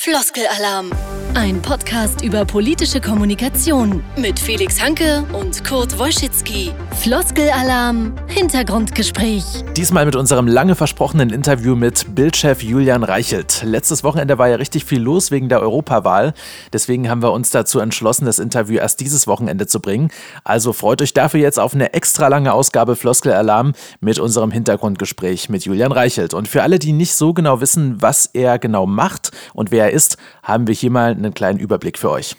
Floskelalarm. Ein Podcast über politische Kommunikation mit Felix Hanke und Kurt Wojcicki. Floskelalarm Hintergrundgespräch. Diesmal mit unserem lange versprochenen Interview mit Bildchef Julian Reichelt. Letztes Wochenende war ja richtig viel los wegen der Europawahl. Deswegen haben wir uns dazu entschlossen, das Interview erst dieses Wochenende zu bringen. Also freut euch dafür jetzt auf eine extra lange Ausgabe Floskelalarm mit unserem Hintergrundgespräch mit Julian Reichelt. Und für alle, die nicht so genau wissen, was er genau macht und wer er ist, haben wir hier mal einen kleinen Überblick für euch.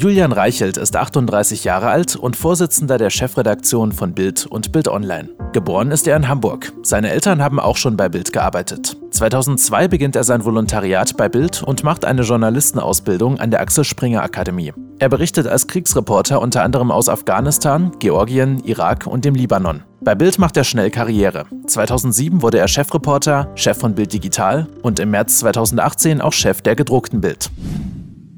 Julian Reichelt ist 38 Jahre alt und Vorsitzender der Chefredaktion von Bild und Bild Online. Geboren ist er in Hamburg. Seine Eltern haben auch schon bei Bild gearbeitet. 2002 beginnt er sein Volontariat bei Bild und macht eine Journalistenausbildung an der Axel Springer Akademie. Er berichtet als Kriegsreporter unter anderem aus Afghanistan, Georgien, Irak und dem Libanon. Bei Bild macht er schnell Karriere. 2007 wurde er Chefreporter, Chef von Bild Digital und im März 2018 auch Chef der gedruckten Bild.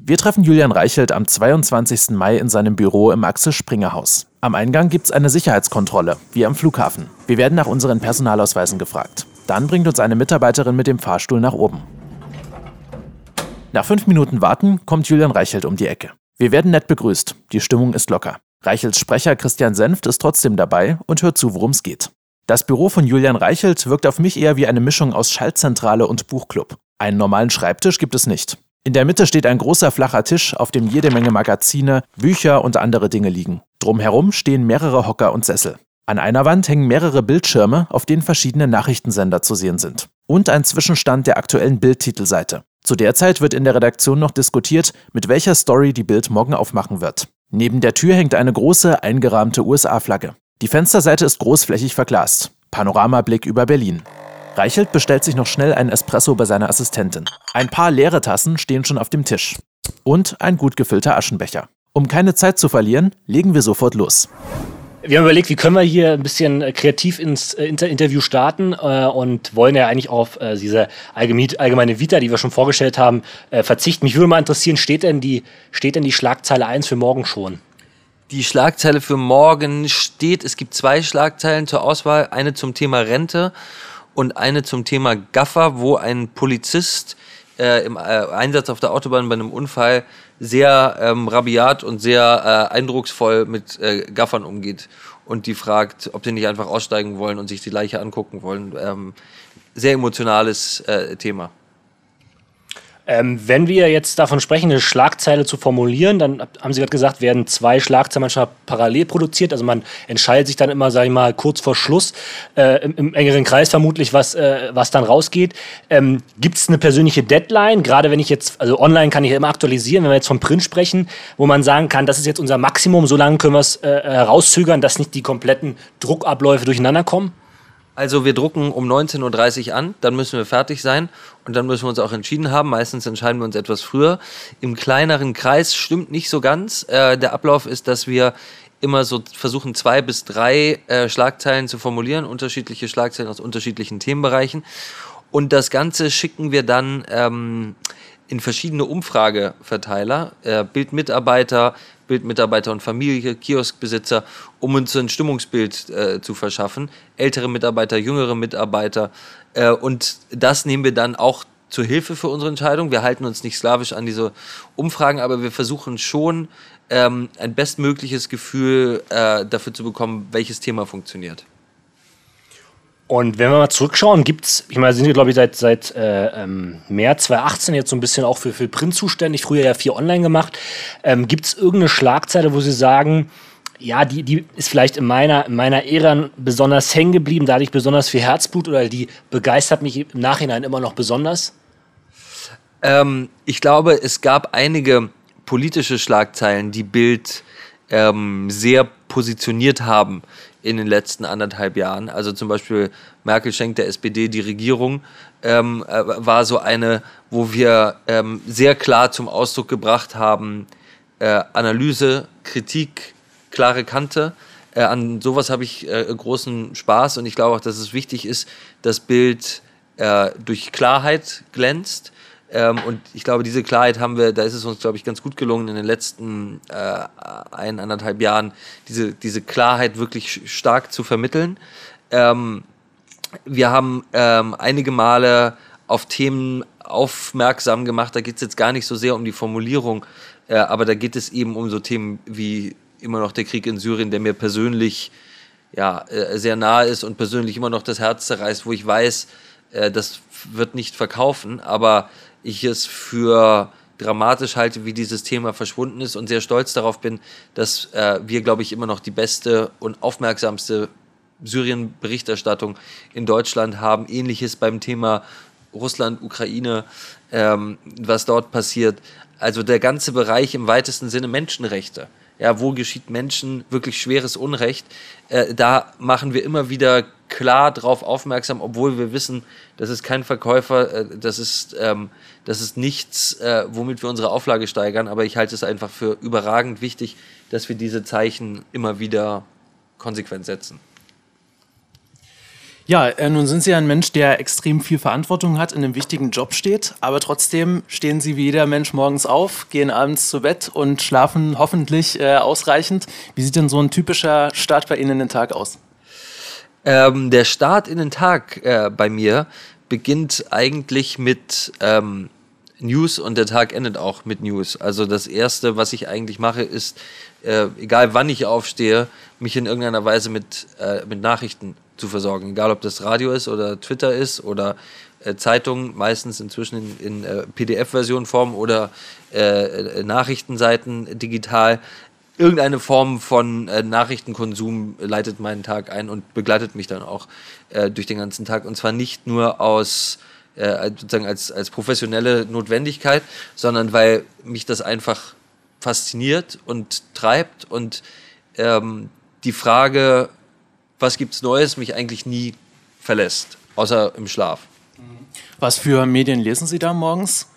Wir treffen Julian Reichelt am 22. Mai in seinem Büro im Axel Springer Haus. Am Eingang gibt es eine Sicherheitskontrolle, wie am Flughafen. Wir werden nach unseren Personalausweisen gefragt. Dann bringt uns eine Mitarbeiterin mit dem Fahrstuhl nach oben. Nach fünf Minuten Warten kommt Julian Reichelt um die Ecke. Wir werden nett begrüßt. Die Stimmung ist locker. Reichelts Sprecher Christian Senft ist trotzdem dabei und hört zu, worum es geht. Das Büro von Julian Reichelt wirkt auf mich eher wie eine Mischung aus Schaltzentrale und Buchclub. Einen normalen Schreibtisch gibt es nicht. In der Mitte steht ein großer flacher Tisch, auf dem jede Menge Magazine, Bücher und andere Dinge liegen. Drumherum stehen mehrere Hocker und Sessel. An einer Wand hängen mehrere Bildschirme, auf denen verschiedene Nachrichtensender zu sehen sind. Und ein Zwischenstand der aktuellen Bildtitelseite. Zu der Zeit wird in der Redaktion noch diskutiert, mit welcher Story die Bild morgen aufmachen wird. Neben der Tür hängt eine große, eingerahmte USA-Flagge. Die Fensterseite ist großflächig verglast. Panoramablick über Berlin. Reichelt bestellt sich noch schnell einen Espresso bei seiner Assistentin. Ein paar leere Tassen stehen schon auf dem Tisch. Und ein gut gefüllter Aschenbecher. Um keine Zeit zu verlieren, legen wir sofort los. Wir haben überlegt, wie können wir hier ein bisschen äh, kreativ ins äh, Inter Interview starten äh, und wollen ja eigentlich auf äh, diese allgemeine Vita, die wir schon vorgestellt haben, äh, verzichten. Mich würde mal interessieren, steht denn die, steht denn die Schlagzeile 1 für morgen schon? Die Schlagzeile für morgen steht, es gibt zwei Schlagzeilen zur Auswahl, eine zum Thema Rente und eine zum Thema Gaffer, wo ein Polizist äh, im äh, Einsatz auf der Autobahn bei einem Unfall sehr ähm, rabiat und sehr äh, eindrucksvoll mit äh, Gaffern umgeht und die fragt, ob sie nicht einfach aussteigen wollen und sich die Leiche angucken wollen. Ähm, sehr emotionales äh, Thema. Ähm, wenn wir jetzt davon sprechen, eine Schlagzeile zu formulieren, dann haben Sie gerade gesagt, werden zwei Schlagzeilen manchmal parallel produziert. Also man entscheidet sich dann immer, sage ich mal, kurz vor Schluss, äh, im, im, engeren Kreis vermutlich, was, äh, was dann rausgeht. Ähm, Gibt es eine persönliche Deadline? Gerade wenn ich jetzt, also online kann ich ja immer aktualisieren, wenn wir jetzt vom Print sprechen, wo man sagen kann, das ist jetzt unser Maximum, so lange können wir es äh, herauszögern, dass nicht die kompletten Druckabläufe durcheinander kommen? Also wir drucken um 19.30 Uhr an, dann müssen wir fertig sein und dann müssen wir uns auch entschieden haben. Meistens entscheiden wir uns etwas früher. Im kleineren Kreis stimmt nicht so ganz. Äh, der Ablauf ist, dass wir immer so versuchen, zwei bis drei äh, Schlagzeilen zu formulieren, unterschiedliche Schlagzeilen aus unterschiedlichen Themenbereichen. Und das Ganze schicken wir dann ähm, in verschiedene Umfrageverteiler, äh, Bildmitarbeiter, Bildmitarbeiter und Familie, Kioskbesitzer, um uns ein Stimmungsbild äh, zu verschaffen. Ältere Mitarbeiter, jüngere Mitarbeiter. Äh, und das nehmen wir dann auch zur Hilfe für unsere Entscheidung. Wir halten uns nicht slawisch an diese Umfragen, aber wir versuchen schon ähm, ein bestmögliches Gefühl äh, dafür zu bekommen, welches Thema funktioniert. Und wenn wir mal zurückschauen, gibt es, ich meine, sind wir, glaube ich, seit, seit äh, ähm, März 2018 jetzt so ein bisschen auch für, für Print zuständig, früher ja viel online gemacht. Ähm, gibt es irgendeine Schlagzeile, wo Sie sagen, ja, die, die ist vielleicht in meiner, in meiner Ära besonders hängen geblieben, da hatte ich besonders viel Herzblut oder die begeistert mich im Nachhinein immer noch besonders? Ähm, ich glaube, es gab einige politische Schlagzeilen, die Bild ähm, sehr positioniert haben in den letzten anderthalb Jahren. Also zum Beispiel Merkel schenkt der SPD die Regierung, ähm, äh, war so eine, wo wir ähm, sehr klar zum Ausdruck gebracht haben, äh, Analyse, Kritik, klare Kante. Äh, an sowas habe ich äh, großen Spaß und ich glaube auch, dass es wichtig ist, das Bild äh, durch Klarheit glänzt ähm, und ich glaube, diese Klarheit haben wir, da ist es uns, glaube ich, ganz gut gelungen in den letzten äh, ein, anderthalb Jahren, diese, diese Klarheit wirklich stark zu vermitteln. Ähm, wir haben ähm, einige Male auf Themen aufmerksam gemacht. Da geht es jetzt gar nicht so sehr um die Formulierung, äh, aber da geht es eben um so Themen wie immer noch der Krieg in Syrien, der mir persönlich ja, äh, sehr nahe ist und persönlich immer noch das Herz zerreißt, wo ich weiß, äh, das wird nicht verkaufen, aber ich es für dramatisch halte, wie dieses Thema verschwunden ist und sehr stolz darauf bin, dass äh, wir, glaube ich, immer noch die beste und aufmerksamste Syrien-Berichterstattung in Deutschland haben. Ähnliches beim Thema Russland, Ukraine, ähm, was dort passiert. Also der ganze Bereich im weitesten Sinne Menschenrechte. Ja, wo geschieht Menschen wirklich schweres Unrecht? Äh, da machen wir immer wieder klar darauf aufmerksam, obwohl wir wissen, das ist kein Verkäufer, äh, das ist, ähm, das ist nichts, äh, womit wir unsere Auflage steigern, aber ich halte es einfach für überragend wichtig, dass wir diese Zeichen immer wieder konsequent setzen. Ja, äh, nun sind Sie ein Mensch, der extrem viel Verantwortung hat, in einem wichtigen Job steht, aber trotzdem stehen Sie wie jeder Mensch morgens auf, gehen abends zu Bett und schlafen hoffentlich äh, ausreichend. Wie sieht denn so ein typischer Start bei Ihnen in den Tag aus? Ähm, der Start in den Tag äh, bei mir beginnt eigentlich mit ähm, News und der Tag endet auch mit News. Also das Erste, was ich eigentlich mache, ist, äh, egal wann ich aufstehe, mich in irgendeiner Weise mit, äh, mit Nachrichten zu versorgen. Egal, ob das Radio ist oder Twitter ist oder äh, Zeitungen, meistens inzwischen in, in äh, PDF-Version-Form oder äh, äh, Nachrichtenseiten digital. Irgendeine Form von äh, Nachrichtenkonsum leitet meinen Tag ein und begleitet mich dann auch äh, durch den ganzen Tag. Und zwar nicht nur aus sozusagen als, als professionelle Notwendigkeit, sondern weil mich das einfach fasziniert und treibt und ähm, die Frage, was gibt's Neues, mich eigentlich nie verlässt, außer im Schlaf. Was für Medien lesen Sie da morgens?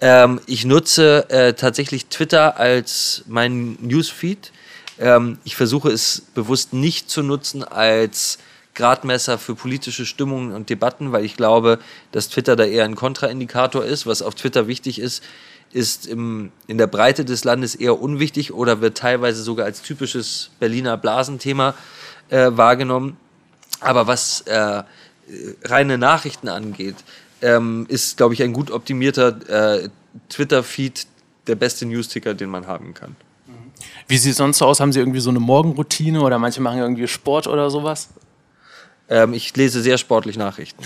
Ähm, ich nutze äh, tatsächlich Twitter als mein Newsfeed. Ähm, ich versuche es bewusst nicht zu nutzen als Gradmesser für politische Stimmungen und Debatten, weil ich glaube, dass Twitter da eher ein Kontraindikator ist. Was auf Twitter wichtig ist, ist im, in der Breite des Landes eher unwichtig oder wird teilweise sogar als typisches Berliner Blasenthema äh, wahrgenommen. Aber was äh, reine Nachrichten angeht, ähm, ist, glaube ich, ein gut optimierter äh, Twitter-Feed der beste Newsticker, den man haben kann. Wie sieht es sonst so aus? Haben Sie irgendwie so eine Morgenroutine oder manche machen irgendwie Sport oder sowas? Ähm, ich lese sehr sportlich Nachrichten.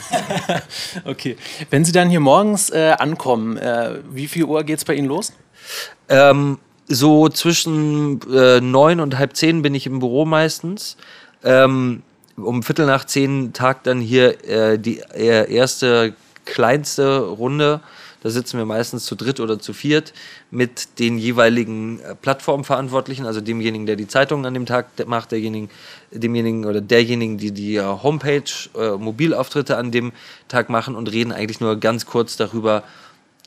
okay. Wenn Sie dann hier morgens äh, ankommen, äh, wie viel Uhr geht es bei Ihnen los? Ähm, so zwischen äh, neun und halb zehn bin ich im Büro meistens. Ähm, um Viertel nach zehn tagt dann hier äh, die äh, erste kleinste Runde. Da sitzen wir meistens zu dritt oder zu viert mit den jeweiligen äh, Plattformverantwortlichen, also demjenigen, der die Zeitung an dem Tag macht, derjenigen, demjenigen oder derjenigen, die die äh, Homepage, äh, Mobilauftritte an dem Tag machen und reden eigentlich nur ganz kurz darüber,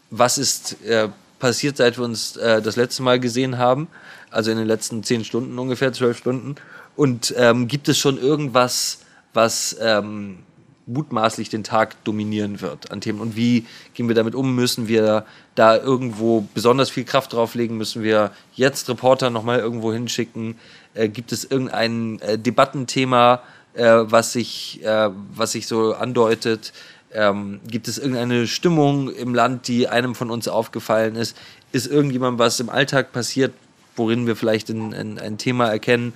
was ist äh, passiert, seit wir uns äh, das letzte Mal gesehen haben, also in den letzten zehn Stunden ungefähr, zwölf Stunden und ähm, gibt es schon irgendwas, was ähm, mutmaßlich den Tag dominieren wird an Themen? Und wie gehen wir damit um? Müssen wir da irgendwo besonders viel Kraft drauflegen? Müssen wir jetzt Reporter nochmal irgendwo hinschicken? Äh, gibt es irgendein äh, Debattenthema, äh, was, sich, äh, was sich so andeutet? Ähm, gibt es irgendeine Stimmung im Land, die einem von uns aufgefallen ist? Ist irgendjemand was im Alltag passiert, worin wir vielleicht ein, ein, ein Thema erkennen?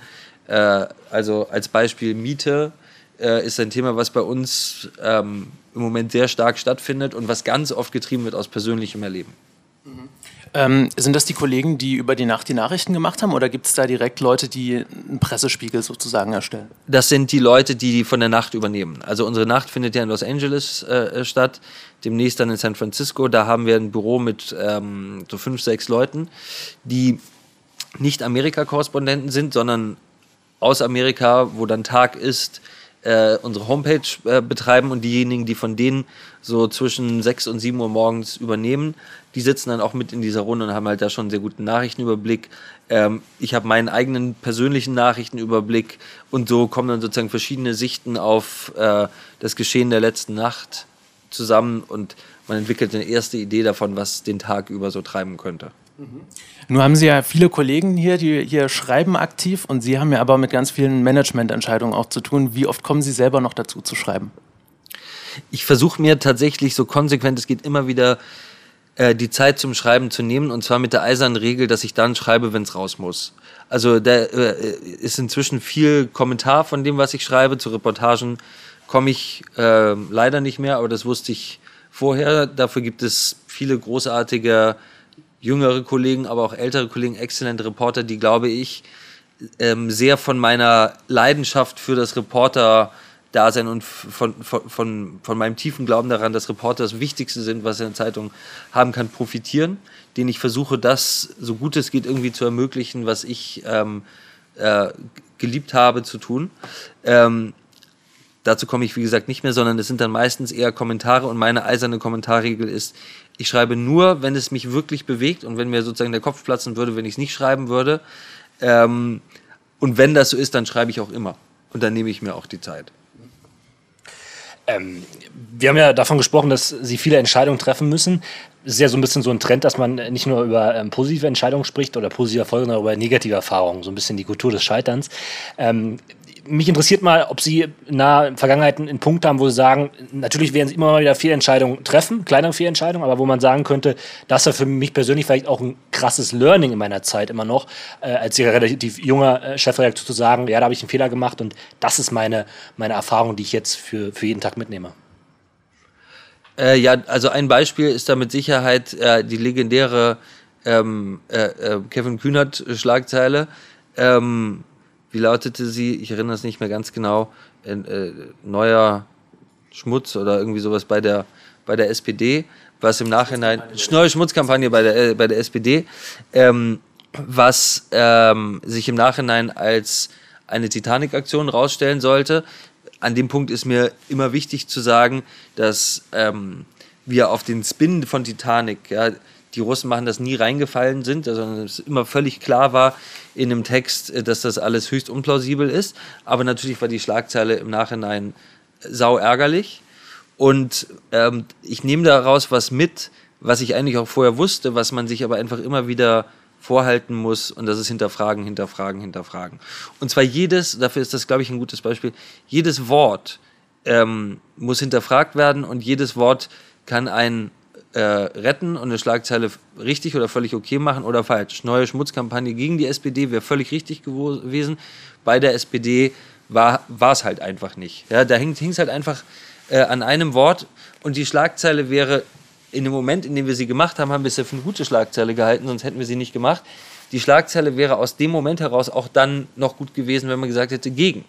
Äh, also als Beispiel Miete äh, ist ein Thema, was bei uns ähm, im Moment sehr stark stattfindet und was ganz oft getrieben wird aus persönlichem Erleben. Mhm. Ähm, sind das die Kollegen, die über die Nacht die Nachrichten gemacht haben oder gibt es da direkt Leute, die einen Pressespiegel sozusagen erstellen? Das sind die Leute, die die von der Nacht übernehmen. Also unsere Nacht findet ja in Los Angeles äh, statt, demnächst dann in San Francisco. Da haben wir ein Büro mit ähm, so fünf, sechs Leuten, die nicht Amerika-Korrespondenten sind, sondern aus Amerika, wo dann Tag ist, äh, unsere Homepage äh, betreiben und diejenigen, die von denen so zwischen 6 und 7 Uhr morgens übernehmen, die sitzen dann auch mit in dieser Runde und haben halt da schon einen sehr guten Nachrichtenüberblick. Ähm, ich habe meinen eigenen persönlichen Nachrichtenüberblick und so kommen dann sozusagen verschiedene Sichten auf äh, das Geschehen der letzten Nacht zusammen und man entwickelt eine erste Idee davon, was den Tag über so treiben könnte. Nun haben Sie ja viele Kollegen hier, die hier schreiben aktiv und Sie haben ja aber mit ganz vielen Managemententscheidungen auch zu tun. Wie oft kommen Sie selber noch dazu zu schreiben? ich versuche mir tatsächlich so konsequent es geht immer wieder äh, die Zeit zum Schreiben zu nehmen und zwar mit der eisernen Regel, dass ich dann schreibe, wenn es raus muss. Also da äh, ist inzwischen viel Kommentar von dem, was ich schreibe. Zu Reportagen komme ich äh, leider nicht mehr, aber das wusste ich vorher. Dafür gibt es viele großartige jüngere Kollegen, aber auch ältere Kollegen, exzellente Reporter, die, glaube ich, ähm, sehr von meiner Leidenschaft für das Reporter-Dasein und von, von, von, von meinem tiefen Glauben daran, dass Reporter das Wichtigste sind, was eine Zeitung haben kann, profitieren, den ich versuche, das so gut es geht irgendwie zu ermöglichen, was ich ähm, äh, geliebt habe zu tun. Ähm, dazu komme ich, wie gesagt, nicht mehr, sondern es sind dann meistens eher Kommentare und meine eiserne Kommentarregel ist, ich schreibe nur, wenn es mich wirklich bewegt und wenn mir sozusagen der Kopf platzen würde, wenn ich es nicht schreiben würde. Ähm, und wenn das so ist, dann schreibe ich auch immer. Und dann nehme ich mir auch die Zeit. Ähm, wir haben ja davon gesprochen, dass Sie viele Entscheidungen treffen müssen. Es ist ja so ein bisschen so ein Trend, dass man nicht nur über ähm, positive Entscheidungen spricht oder positive Erfolge, sondern über negative Erfahrungen, so ein bisschen die Kultur des Scheiterns. Ähm, mich interessiert mal, ob Sie in der Vergangenheit einen Punkt haben, wo Sie sagen, natürlich werden Sie immer mal wieder Fehlentscheidungen treffen, kleinere Fehlentscheidungen, aber wo man sagen könnte, das war für mich persönlich vielleicht auch ein krasses Learning in meiner Zeit immer noch, äh, als relativ junger äh, Chefredakteur zu sagen, ja, da habe ich einen Fehler gemacht und das ist meine, meine Erfahrung, die ich jetzt für, für jeden Tag mitnehme. Äh, ja, also ein Beispiel ist da mit Sicherheit äh, die legendäre ähm, äh, äh, Kevin Kühnert-Schlagzeile. Ähm, wie lautete sie? Ich erinnere es nicht mehr ganz genau. Äh, neuer Schmutz oder irgendwie sowas bei der, bei der SPD, was im Nachhinein, neue Schmutzkampagne bei der, äh, bei der SPD, ähm, was ähm, sich im Nachhinein als eine Titanic-Aktion rausstellen sollte. An dem Punkt ist mir immer wichtig zu sagen, dass ähm, wir auf den Spin von Titanic, ja, die Russen machen das nie reingefallen sind, sondern es immer völlig klar war in dem Text, äh, dass das alles höchst unplausibel ist. Aber natürlich war die Schlagzeile im Nachhinein sau ärgerlich. Und ähm, ich nehme daraus was mit, was ich eigentlich auch vorher wusste, was man sich aber einfach immer wieder vorhalten muss und das ist hinterfragen, hinterfragen, hinterfragen. Und zwar jedes, dafür ist das, glaube ich, ein gutes Beispiel, jedes Wort ähm, muss hinterfragt werden und jedes Wort kann ein äh, retten und eine Schlagzeile richtig oder völlig okay machen oder falsch. Neue Schmutzkampagne gegen die SPD wäre völlig richtig gewesen. Bei der SPD war es halt einfach nicht. Ja, da hing es halt einfach äh, an einem Wort und die Schlagzeile wäre in dem Moment, in dem wir sie gemacht haben, haben wir es ja für eine gute Schlagzeile gehalten, sonst hätten wir sie nicht gemacht. Die Schlagzeile wäre aus dem Moment heraus auch dann noch gut gewesen, wenn man gesagt hätte, gegen.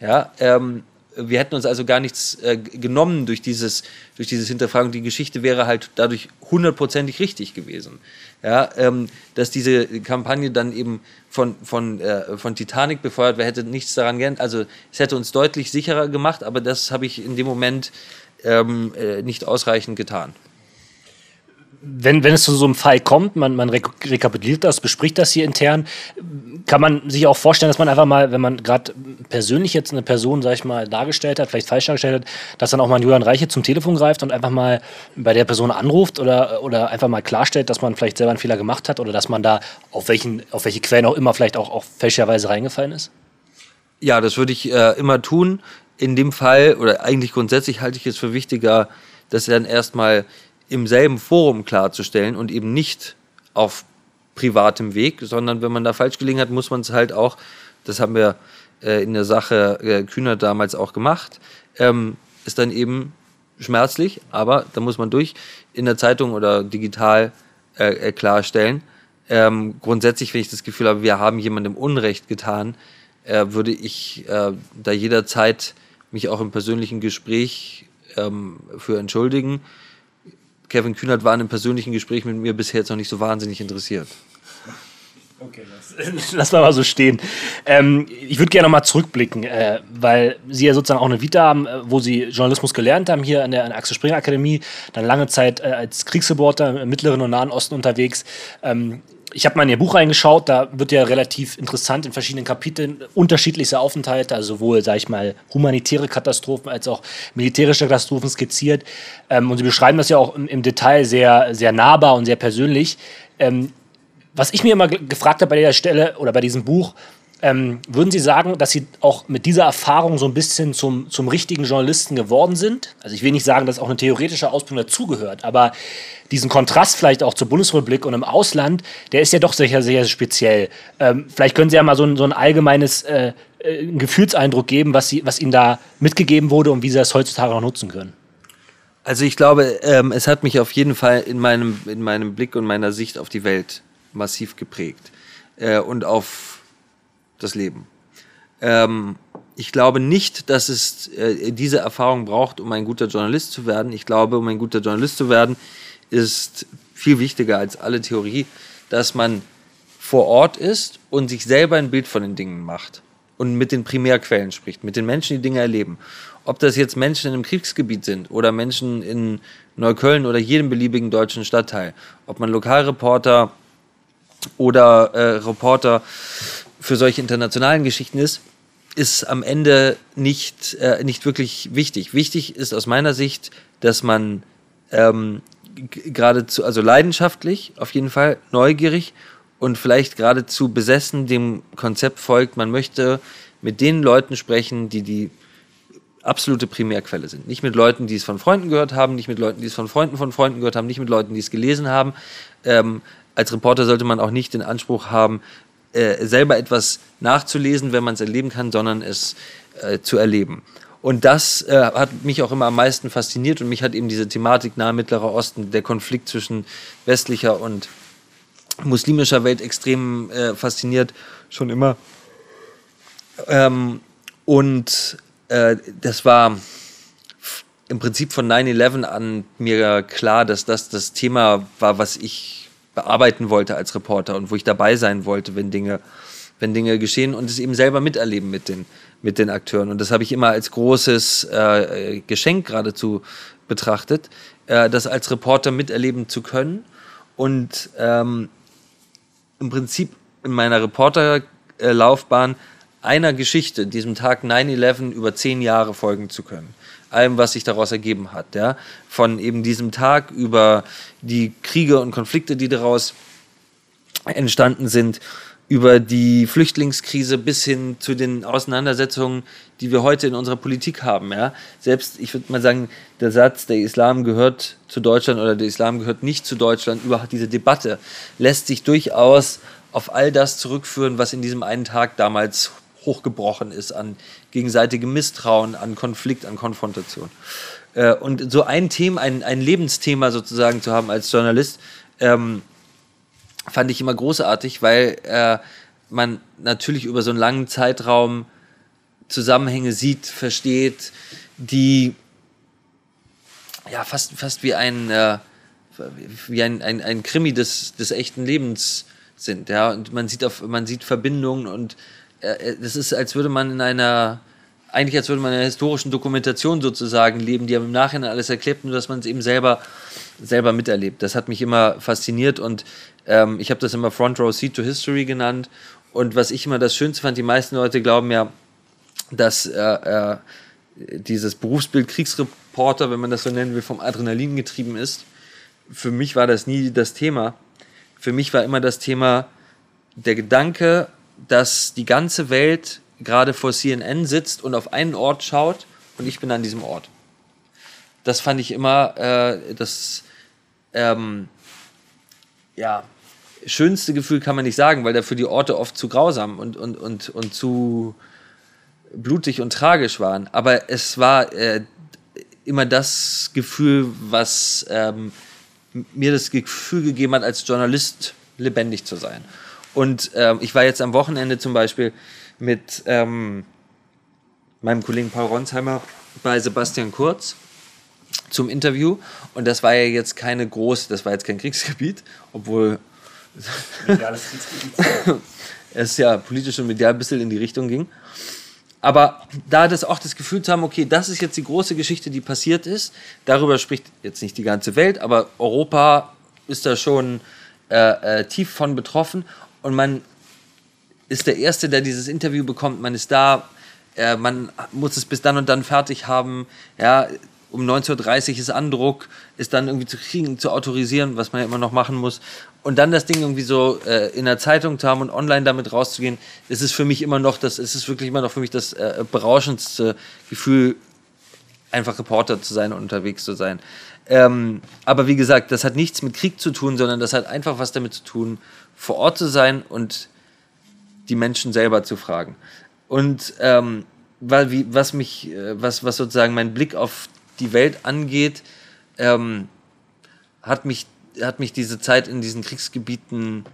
Ja, ähm, wir hätten uns also gar nichts äh, genommen durch dieses, durch dieses Hinterfragen. Die Geschichte wäre halt dadurch hundertprozentig richtig gewesen. Ja, ähm, dass diese Kampagne dann eben von, von, äh, von Titanic befeuert wäre, hätte nichts daran geändert. Also es hätte uns deutlich sicherer gemacht, aber das habe ich in dem Moment ähm, äh, nicht ausreichend getan wenn, wenn es zu so einem Fall kommt, man, man rekapituliert das, bespricht das hier intern, kann man sich auch vorstellen, dass man einfach mal, wenn man gerade persönlich jetzt eine Person, sag ich mal, dargestellt hat, vielleicht falsch dargestellt hat, dass dann auch mal ein Julian Reiche zum Telefon greift und einfach mal bei der Person anruft oder, oder einfach mal klarstellt, dass man vielleicht selber einen Fehler gemacht hat oder dass man da auf, welchen, auf welche Quellen auch immer vielleicht auch, auch fälschlicherweise reingefallen ist? Ja, das würde ich äh, immer tun. In dem Fall, oder eigentlich grundsätzlich halte ich es für wichtiger, dass er dann erstmal im selben Forum klarzustellen und eben nicht auf privatem Weg, sondern wenn man da falsch gelegen hat, muss man es halt auch, das haben wir äh, in der Sache äh, Kühner damals auch gemacht, ähm, ist dann eben schmerzlich, aber da muss man durch in der Zeitung oder digital äh, äh klarstellen. Ähm, grundsätzlich, wenn ich das Gefühl habe, wir haben jemandem Unrecht getan, äh, würde ich äh, da jederzeit mich auch im persönlichen Gespräch ähm, für entschuldigen Kevin Kühnert war in einem persönlichen Gespräch mit mir bisher jetzt noch nicht so wahnsinnig interessiert. Okay, lass, lass mal, so stehen. Ähm, ich würde gerne noch mal zurückblicken, äh, weil Sie ja sozusagen auch eine Vita haben, äh, wo Sie Journalismus gelernt haben, hier an der, an der Axel Springer Akademie, dann lange Zeit äh, als Kriegsreporter im Mittleren und Nahen Osten unterwegs. Ähm, ich habe mal in Ihr Buch reingeschaut, da wird ja relativ interessant in verschiedenen Kapiteln unterschiedlichste Aufenthalte, also sowohl, sage ich mal, humanitäre Katastrophen als auch militärische Katastrophen skizziert. Ähm, und Sie beschreiben das ja auch im, im, Detail sehr, sehr nahbar und sehr persönlich. Ähm, was ich mir immer gefragt habe bei der Stelle oder bei diesem Buch, Ähm, würden Sie sagen, dass Sie auch mit dieser Erfahrung so ein bisschen zum, zum richtigen Journalisten geworden sind? Also ich will nicht sagen, dass auch eine theoretische Ausbildung dazugehört, aber diesen Kontrast vielleicht auch zur Bundesrepublik und im Ausland, der ist ja doch sehr, sehr speziell. Ähm, vielleicht können Sie ja mal so ein, so ein allgemeines äh, äh, Gefühlseindruck geben, was, Sie, was Ihnen da mitgegeben wurde und wie Sie das heutzutage auch nutzen können. Also ich glaube, ähm, es hat mich auf jeden Fall in meinem, in meinem Blick und meiner Sicht auf die Welt massiv geprägt äh, und auf das Leben. Ähm, ich glaube nicht, dass es äh, diese Erfahrung braucht, um ein guter Journalist zu werden. Ich glaube, um ein guter Journalist zu werden, ist viel wichtiger als alle Theorie, dass man vor Ort ist und sich selber ein Bild von den Dingen macht und mit den Primärquellen spricht, mit den Menschen, die Dinge erleben. Ob das jetzt Menschen in einem Kriegsgebiet sind oder Menschen in Neukölln oder jedem beliebigen deutschen Stadtteil, ob man Lokalreporter oder äh, Reporter für solche internationalen Geschichten ist, ist am Ende nicht, äh, nicht wirklich wichtig. Wichtig ist aus meiner Sicht, dass man ähm, geradezu, also leidenschaftlich auf jeden Fall, neugierig und vielleicht geradezu besessen dem Konzept folgt, man möchte mit den Leuten sprechen, die die absolute Primärquelle sind. Nicht mit Leuten, die es von Freunden gehört haben, nicht mit Leuten, die es von Freunden von Freunden gehört haben, nicht mit Leuten, die es gelesen haben. Ähm, als Reporter sollte man auch nicht den Anspruch haben, äh, selber etwas nachzulesen, wenn man es erleben kann, sondern es äh, zu erleben. Und das äh, hat mich auch immer am meisten fasziniert und mich hat eben diese Thematik nahe Mittlerer Osten, der Konflikt zwischen westlicher und muslimischer Welt extrem äh, fasziniert, schon immer. Ähm, und äh, das war im Prinzip von 9-11 an mir klar, dass das das Thema war, was ich bearbeiten wollte als Reporter und wo ich dabei sein wollte, wenn Dinge, wenn Dinge geschehen und es eben selber miterleben mit den, mit den Akteuren. Und das habe ich immer als großes äh, Geschenk geradezu betrachtet, äh, das als Reporter miterleben zu können und ähm, im Prinzip in meiner Reporterlaufbahn einer Geschichte, diesem Tag 9-11, über zehn Jahre folgen zu können. Allem, was sich daraus ergeben hat. Ja? Von eben diesem Tag über die Kriege und Konflikte, die daraus entstanden sind, über die Flüchtlingskrise bis hin zu den Auseinandersetzungen, die wir heute in unserer Politik haben. Ja? Selbst, ich würde mal sagen, der Satz, der Islam gehört zu Deutschland oder der Islam gehört nicht zu Deutschland, überhaupt diese Debatte lässt sich durchaus auf all das zurückführen, was in diesem einen Tag damals hochgebrochen ist an gegenseitigem Misstrauen, an Konflikt, an Konfrontation. Äh, und so ein Thema, ein, ein Lebensthema sozusagen zu haben als Journalist, ähm, fand ich immer großartig, weil äh, man natürlich über so einen langen Zeitraum Zusammenhänge sieht, versteht, die ja fast, fast wie ein, äh, wie ein, ein, ein Krimi des, des echten Lebens sind. Ja? Und man sieht, auf, man sieht Verbindungen und das ist, als würde man in einer, eigentlich als würde man in einer historischen Dokumentation sozusagen leben, die im Nachhinein alles erklärt, nur dass man es eben selber, selber miterlebt. Das hat mich immer fasziniert und ähm, ich habe das immer Front Row Seat to History genannt. Und was ich immer das Schönste fand, die meisten Leute glauben ja, dass äh, äh, dieses Berufsbild Kriegsreporter, wenn man das so nennen will, vom Adrenalin getrieben ist. Für mich war das nie das Thema. Für mich war immer das Thema der Gedanke, dass die ganze Welt gerade vor CNN sitzt und auf einen Ort schaut und ich bin an diesem Ort. Das fand ich immer äh, das ähm, ja, schönste Gefühl kann man nicht sagen, weil dafür die Orte oft zu grausam und, und, und, und zu blutig und tragisch waren. Aber es war äh, immer das Gefühl, was ähm, mir das Gefühl gegeben hat, als Journalist lebendig zu sein. Und ähm, ich war jetzt am Wochenende zum Beispiel mit ähm, meinem Kollegen Paul Ronsheimer bei Sebastian Kurz zum Interview. Und das war ja jetzt keine große, das war jetzt kein Kriegsgebiet, obwohl es ja politisch und medial ein bisschen in die Richtung ging. Aber da das auch das Gefühl zu haben, okay, das ist jetzt die große Geschichte, die passiert ist, darüber spricht jetzt nicht die ganze Welt, aber Europa ist da schon äh, äh, tief von betroffen und man ist der Erste, der dieses Interview bekommt, man ist da, äh, man muss es bis dann und dann fertig haben, ja, um 19.30 Uhr ist Andruck, ist dann irgendwie zu kriegen, zu autorisieren, was man ja immer noch machen muss. Und dann das Ding irgendwie so äh, in der Zeitung zu haben und online damit rauszugehen, ist es für mich immer noch, das ist es wirklich immer noch für mich das äh, berauschendste Gefühl, einfach Reporter zu sein und unterwegs zu sein. Ähm, aber wie gesagt, das hat nichts mit Krieg zu tun, sondern das hat einfach was damit zu tun, vor Ort zu sein und die Menschen selber zu fragen. Und ähm, weil, wie, was mich, äh, was, was sozusagen mein Blick auf die Welt angeht, ähm, hat mich, hat mich diese Zeit in diesen Kriegsgebieten,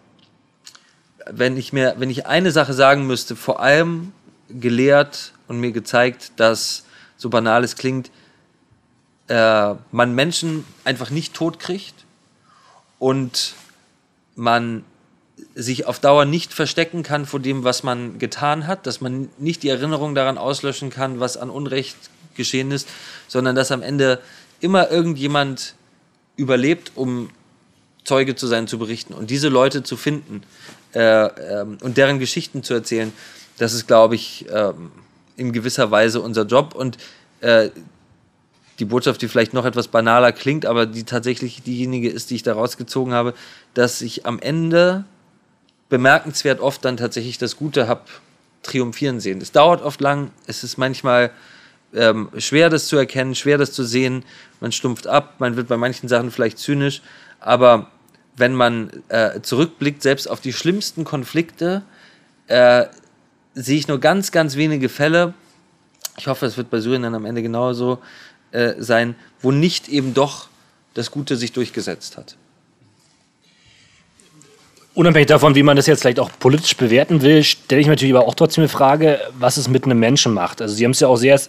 wenn ich mir, wenn ich eine Sache sagen müsste, vor allem gelehrt und mir gezeigt, dass, so banal es klingt, äh, man Menschen einfach nicht tot kriegt und man sich auf Dauer nicht verstecken kann vor dem, was man getan hat, dass man nicht die Erinnerung daran auslöschen kann, was an Unrecht geschehen ist, sondern dass am Ende immer irgendjemand überlebt, um Zeuge zu sein, zu berichten und diese Leute zu finden äh, ähm, und deren Geschichten zu erzählen, das ist, glaube ich, äh, in gewisser Weise unser Job. Und äh, die Botschaft, die vielleicht noch etwas banaler klingt, aber die tatsächlich diejenige ist, die ich da rausgezogen habe, dass ich am Ende bemerkenswert oft dann tatsächlich das Gute habe triumphieren sehen. Es dauert oft lang, es ist manchmal ähm, schwer, das zu erkennen, schwer, das zu sehen. Man stumpft ab, man wird bei manchen Sachen vielleicht zynisch, aber wenn man äh, zurückblickt, selbst auf die schlimmsten Konflikte, äh, sehe ich nur ganz, ganz wenige Fälle. Ich hoffe, es wird bei Syrien dann am Ende genauso äh, sein, wo nicht eben doch das Gute sich durchgesetzt hat. Unabhängig davon, wie man das jetzt vielleicht auch politisch bewerten will, stelle ich mir natürlich aber auch trotzdem die Frage, was es mit einem Menschen macht. Also Sie haben es ja auch sehr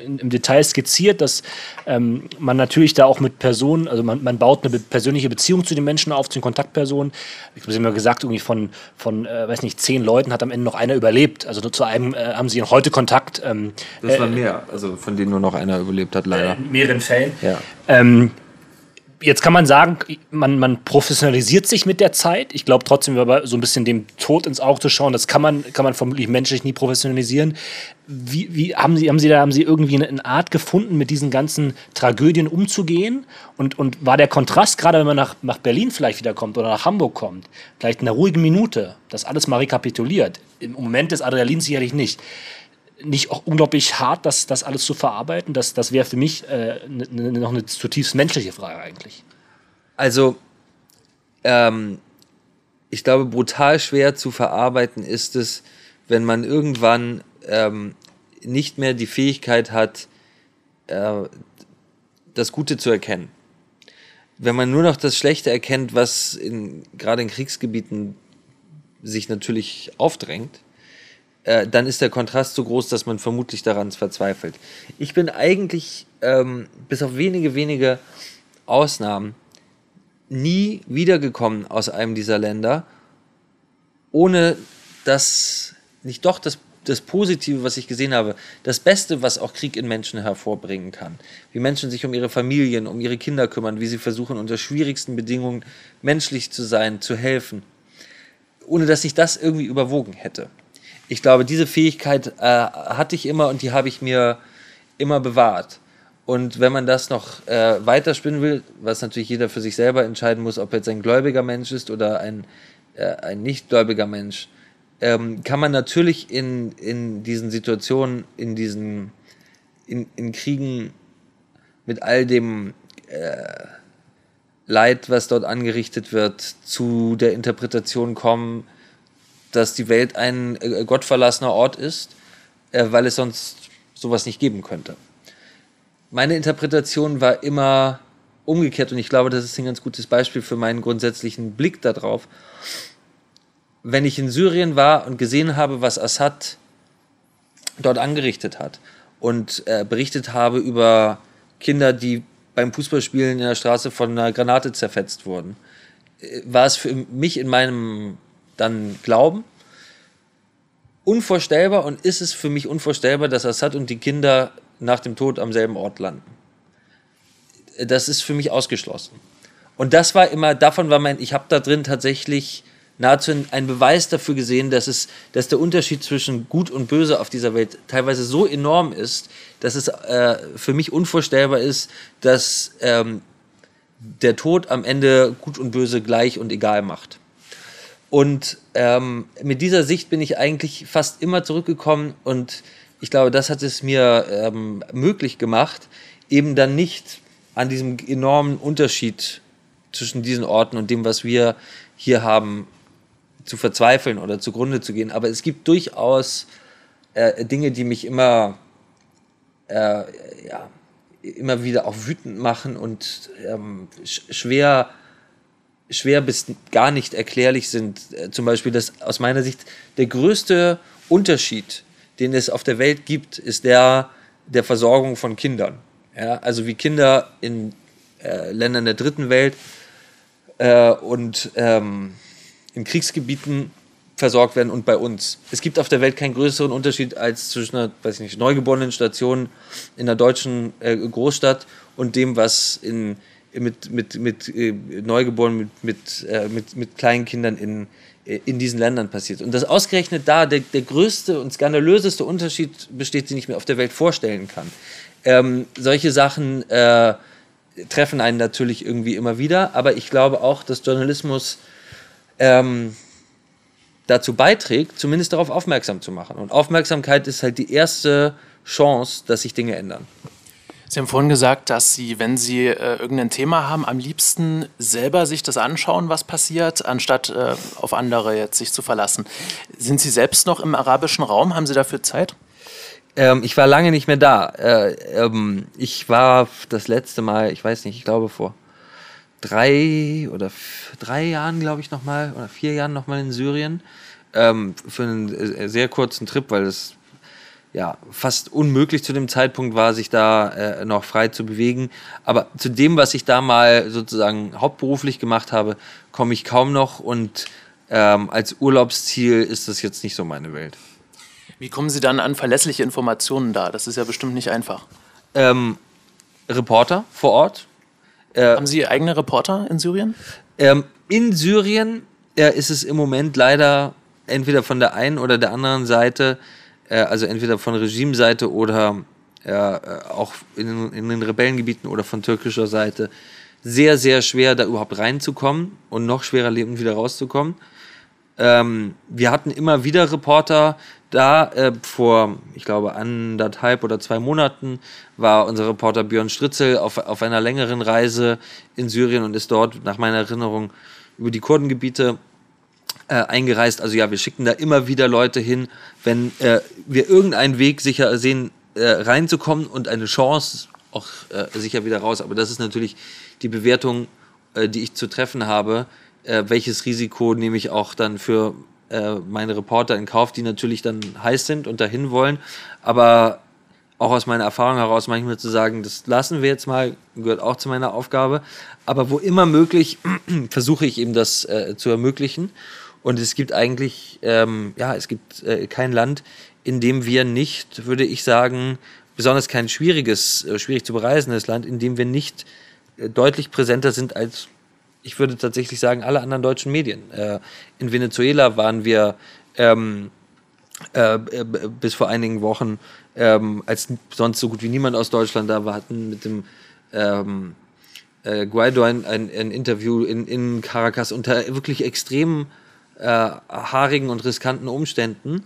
im Detail skizziert, dass ähm, man natürlich da auch mit Personen, also man, man baut eine persönliche Beziehung zu den Menschen auf, zu den Kontaktpersonen. Ich habe immer gesagt, irgendwie von, von äh, weiß nicht, zehn Leuten hat am Ende noch einer überlebt. Also zu einem äh, haben sie heute Kontakt. Ähm, das waren äh, mehr, also von denen nur noch einer überlebt hat, leider. In mehreren Fällen. Ja. Ähm, jetzt kann man sagen, man, man professionalisiert sich mit der Zeit. Ich glaube trotzdem, aber so ein bisschen dem Tod ins Auge zu schauen, das kann man, kann man vermutlich menschlich nie professionalisieren. Wie, wie haben Sie, haben Sie da, haben Sie irgendwie eine Art gefunden, mit diesen ganzen Tragödien umzugehen? Und, und war der Kontrast, gerade wenn man nach, nach Berlin vielleicht wiederkommt oder nach Hamburg kommt, vielleicht in einer ruhigen Minute, das alles mal rekapituliert? Im Moment des Adrenalins sicherlich nicht nicht auch unglaublich hart, das, das alles zu verarbeiten? Das, das wäre für mich äh, ne, ne, noch eine zutiefst menschliche Frage eigentlich. Also, ähm, ich glaube, brutal schwer zu verarbeiten ist es, wenn man irgendwann ähm, nicht mehr die Fähigkeit hat, äh, das Gute zu erkennen. Wenn man nur noch das Schlechte erkennt, was in, gerade in Kriegsgebieten sich natürlich aufdrängt, äh, dann ist der Kontrast so groß, dass man vermutlich daran verzweifelt. Ich bin eigentlich, ähm, bis auf wenige, wenige Ausnahmen, nie wiedergekommen aus einem dieser Länder, ohne dass nicht doch das, das Positive, was ich gesehen habe, das Beste, was auch Krieg in Menschen hervorbringen kann. Wie Menschen sich um ihre Familien, um ihre Kinder kümmern, wie sie versuchen, unter schwierigsten Bedingungen menschlich zu sein, zu helfen, ohne dass ich das irgendwie überwogen hätte ich glaube, diese Fähigkeit äh, hatte ich immer und die habe ich mir immer bewahrt. Und wenn man das noch äh, weiterspinnen will, was natürlich jeder für sich selber entscheiden muss, ob jetzt ein gläubiger Mensch ist oder ein, äh, ein nichtgläubiger Mensch, ähm, kann man natürlich in, in diesen Situationen, in diesen in, in Kriegen mit all dem äh, Leid, was dort angerichtet wird, zu der Interpretation kommen, dass die Welt ein äh, gottverlassener Ort ist, äh, weil es sonst sowas nicht geben könnte. Meine Interpretation war immer umgekehrt und ich glaube, das ist ein ganz gutes Beispiel für meinen grundsätzlichen Blick darauf. Wenn ich in Syrien war und gesehen habe, was Assad dort angerichtet hat und äh, berichtet habe über Kinder, die beim Fußballspielen in der Straße von einer Granate zerfetzt wurden, äh, war es für mich in meinem dann glauben. Unvorstellbar und ist es für mich unvorstellbar, dass Assad und die Kinder nach dem Tod am selben Ort landen. Das ist für mich ausgeschlossen. Und das war immer, davon war mein, ich habe da drin tatsächlich nahezu ein Beweis dafür gesehen, dass, es, dass der Unterschied zwischen Gut und Böse auf dieser Welt teilweise so enorm ist, dass es äh, für mich unvorstellbar ist, dass ähm, der Tod am Ende Gut und Böse gleich und egal macht. Und ähm, mit dieser Sicht bin ich eigentlich fast immer zurückgekommen und ich glaube, das hat es mir ähm, möglich gemacht, eben dann nicht an diesem enormen Unterschied zwischen diesen Orten und dem, was wir hier haben, zu verzweifeln oder zugrunde zu gehen. Aber es gibt durchaus äh, Dinge, die mich immer, äh, ja, immer wieder auch wütend machen und ähm, schwer schwer bis gar nicht erklärlich sind. Äh, zum Beispiel, dass aus meiner Sicht der größte Unterschied, den es auf der Welt gibt, ist der der Versorgung von Kindern. Ja, also wie Kinder in äh, Ländern der dritten Welt äh, und ähm, in Kriegsgebieten versorgt werden und bei uns. Es gibt auf der Welt keinen größeren Unterschied als zwischen einer, weiß ich nicht, neugeborenen Station in einer deutschen äh, Großstadt und dem, was in mit, mit, mit äh, Neugeborenen, mit, mit, äh, mit, mit kleinen Kindern in, äh, in diesen Ländern passiert. Und dass ausgerechnet da der, der größte und skandalöseste Unterschied besteht, den ich mir auf der Welt vorstellen kann. Ähm, solche Sachen äh, treffen einen natürlich irgendwie immer wieder, aber ich glaube auch, dass Journalismus ähm, dazu beiträgt, zumindest darauf aufmerksam zu machen. Und Aufmerksamkeit ist halt die erste Chance, dass sich Dinge ändern. Sie haben vorhin gesagt, dass Sie, wenn Sie äh, irgendein Thema haben, am liebsten selber sich das anschauen, was passiert, anstatt äh, auf andere jetzt sich zu verlassen. Sind Sie selbst noch im arabischen Raum? Haben Sie dafür Zeit? Ähm, ich war lange nicht mehr da. Äh, ähm, ich war das letzte Mal, ich weiß nicht, ich glaube vor drei oder drei Jahren, glaube ich, nochmal, oder vier Jahren nochmal in Syrien. Ähm, für einen äh, sehr kurzen Trip, weil das ja, fast unmöglich zu dem Zeitpunkt war, sich da äh, noch frei zu bewegen. Aber zu dem, was ich da mal sozusagen hauptberuflich gemacht habe, komme ich kaum noch und ähm, als Urlaubsziel ist das jetzt nicht so meine Welt. Wie kommen Sie dann an verlässliche Informationen da? Das ist ja bestimmt nicht einfach. Ähm, Reporter vor Ort. Äh, Haben Sie eigene Reporter in Syrien? Ähm, in Syrien äh, ist es im Moment leider entweder von der einen oder der anderen Seite also entweder von Regimeseite oder äh, auch in, in den Rebellengebieten oder von türkischer Seite sehr, sehr schwer, da überhaupt reinzukommen und noch schwerer lebend wieder rauszukommen. Ähm, wir hatten immer wieder Reporter da. Äh, vor, ich glaube, anderthalb oder zwei Monaten war unser Reporter Björn Stritzel auf, auf einer längeren Reise in Syrien und ist dort, nach meiner Erinnerung, über die Kurdengebiete äh, eingereist. Also ja, wir schicken da immer wieder Leute hin, wenn äh, wir irgendeinen Weg sicher sehen, äh, reinzukommen und eine Chance auch äh, sicher wieder raus. Aber das ist natürlich die Bewertung, äh, die ich zu treffen habe. Äh, welches Risiko nehme ich auch dann für meine Reporter in Kauf, die natürlich dann heiß sind und dahin wollen. Aber auch aus meiner Erfahrung heraus manchmal zu sagen, das lassen wir jetzt mal, gehört auch zu meiner Aufgabe. Aber wo immer möglich, versuche ich eben das äh, zu ermöglichen. Und es gibt eigentlich, ähm, ja, es gibt äh, kein Land, in dem wir nicht, würde ich sagen, besonders kein schwieriges, äh, schwierig zu bereisendes Land, in dem wir nicht äh, deutlich präsenter sind als, ich würde tatsächlich sagen, alle anderen deutschen Medien. Äh, in Venezuela waren wir ähm, äh, bis vor einigen Wochen, ähm, als sonst so gut wie niemand aus Deutschland da war, hatten mit dem ähm, äh, Guaido ein, ein, ein Interview in, in Caracas unter wirklich extremen äh, haarigen und riskanten Umständen.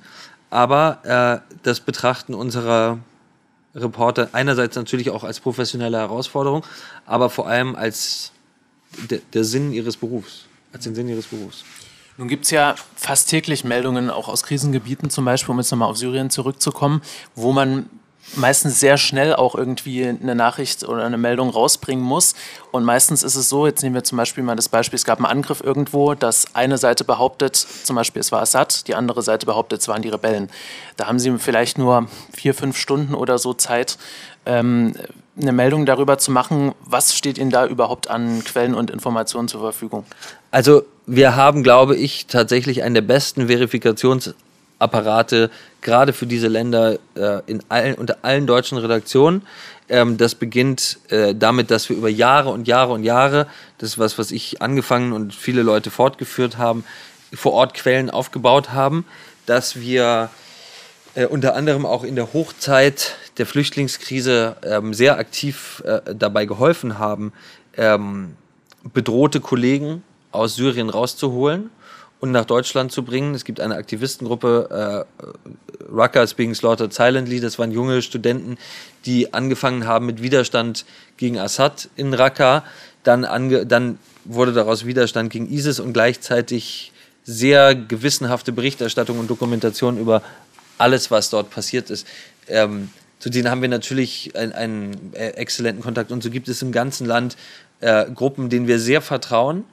Aber äh, das Betrachten unserer Reporter einerseits natürlich auch als professionelle Herausforderung, aber vor allem als de der Sinn ihres Berufs, als den Sinn ihres Berufs. Nun gibt es ja fast täglich Meldungen, auch aus Krisengebieten zum Beispiel, um jetzt nochmal auf Syrien zurückzukommen, wo man meistens sehr schnell auch irgendwie eine Nachricht oder eine Meldung rausbringen muss. Und meistens ist es so, jetzt nehmen wir zum Beispiel mal das Beispiel, es gab einen Angriff irgendwo, dass eine Seite behauptet, zum Beispiel es war Assad, die andere Seite behauptet, es waren die Rebellen. Da haben sie vielleicht nur vier, fünf Stunden oder so Zeit, ähm, eine Meldung darüber zu machen, was steht Ihnen da überhaupt an Quellen und Informationen zur Verfügung? Also wir haben, glaube ich, tatsächlich einen der besten Verifikations- Apparate, gerade für diese Länder äh, in allen, unter allen deutschen Redaktionen. Ähm, das beginnt äh, damit, dass wir über Jahre und Jahre und Jahre, das ist was, was ich angefangen und viele Leute fortgeführt haben, vor Ort Quellen aufgebaut haben, dass wir äh, unter anderem auch in der Hochzeit der Flüchtlingskrise ähm, sehr aktiv äh, dabei geholfen haben, ähm, bedrohte Kollegen aus Syrien rauszuholen und nach Deutschland zu bringen. Es gibt eine Aktivistengruppe, äh, is being slaughtered silently. Das waren junge Studenten, die angefangen haben mit Widerstand gegen Assad in Raqqa. Dann, ange, dann wurde daraus Widerstand gegen ISIS und gleichzeitig sehr gewissenhafte Berichterstattung und Dokumentation über alles, was dort passiert ist. Ähm, zu denen haben wir natürlich einen, einen äh, exzellenten Kontakt. Und so gibt es im ganzen Land äh, Gruppen, denen wir sehr vertrauen,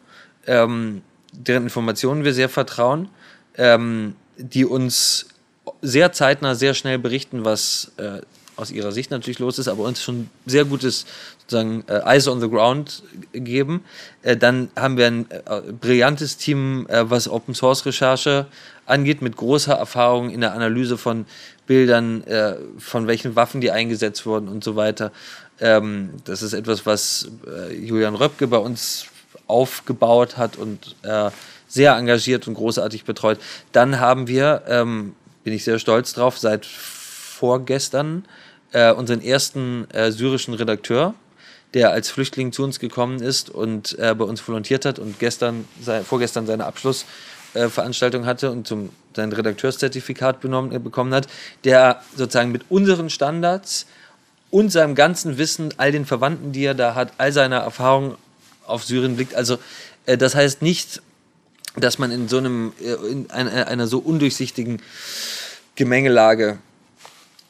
ähm, deren Informationen wir sehr vertrauen, ähm, die uns sehr zeitnah, sehr schnell berichten, was äh, aus ihrer Sicht natürlich los ist, aber uns schon sehr gutes sozusagen äh, Eyes on the Ground geben. Äh, dann haben wir ein äh, brillantes Team, äh, was Open Source Recherche angeht, mit großer Erfahrung in der Analyse von Bildern, äh, von welchen Waffen die eingesetzt wurden und so weiter. Ähm, das ist etwas, was äh, Julian Röpke bei uns aufgebaut hat und sehr engagiert und großartig betreut. Dann haben wir, ähm, bin ich sehr stolz drauf, seit vorgestern äh, unseren ersten äh, syrischen Redakteur, der als Flüchtling zu uns gekommen ist und äh, bei uns volontiert hat und gestern, sei, vorgestern seine Abschlussveranstaltung hatte und zum, sein Redakteurszertifikat benommen, äh, bekommen hat, der sozusagen mit unseren Standards und seinem ganzen Wissen, all den Verwandten, die er da hat, all seiner Erfahrung auf Syrien blickt. Also äh, das heißt nicht, dass man in so einem, äh, in einer, einer so undurchsichtigen Gemengelage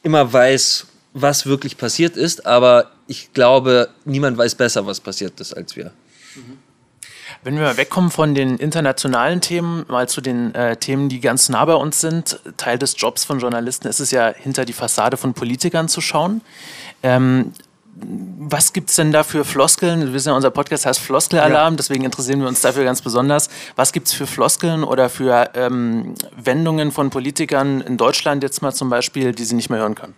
immer weiß, was wirklich passiert ist, aber ich glaube, niemand weiß besser, was passiert ist, als wir. Wenn wir wegkommen von den internationalen Themen, mal zu den äh, Themen, die ganz nah bei uns sind. Teil des Jobs von Journalisten ist es ja, hinter die Fassade von Politikern zu schauen. Ähm, was gibt es denn da für Floskeln? Wir wissen ja, unser Podcast heißt Floskelalarm, ja. deswegen interessieren wir uns dafür ganz besonders. Was gibt es für Floskeln oder für ähm, Wendungen von Politikern in Deutschland jetzt mal zum Beispiel, die sie nicht mehr hören können?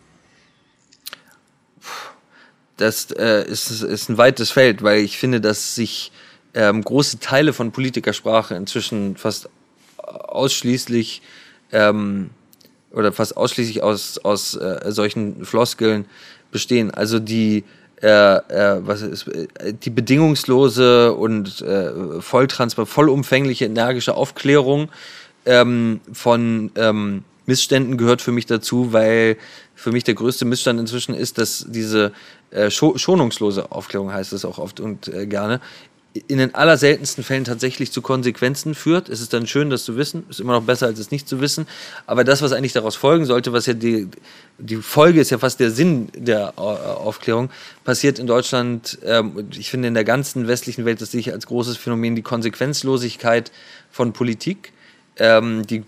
Das äh, ist, ist ein weites Feld, weil ich finde, dass sich ähm, große Teile von Politikersprache inzwischen fast ausschließlich ähm, oder fast ausschließlich aus, aus äh, solchen Floskeln bestehen. Also die äh, äh, was ist, äh, die bedingungslose und äh, volltransparent, vollumfängliche, energische Aufklärung ähm, von ähm, Missständen gehört für mich dazu, weil für mich der größte Missstand inzwischen ist, dass diese äh, schonungslose Aufklärung heißt es auch oft und äh, gerne, in den allerseltensten Fällen tatsächlich zu Konsequenzen führt. Es ist dann schön, das zu wissen, ist immer noch besser, als es nicht zu wissen. Aber das, was eigentlich daraus folgen sollte, was ja die, die Folge ist ja fast der Sinn der äh, Aufklärung, passiert in Deutschland, ähm, ich finde in der ganzen westlichen Welt, das sehe ich als großes Phänomen, die Konsequenzlosigkeit von Politik, ähm, die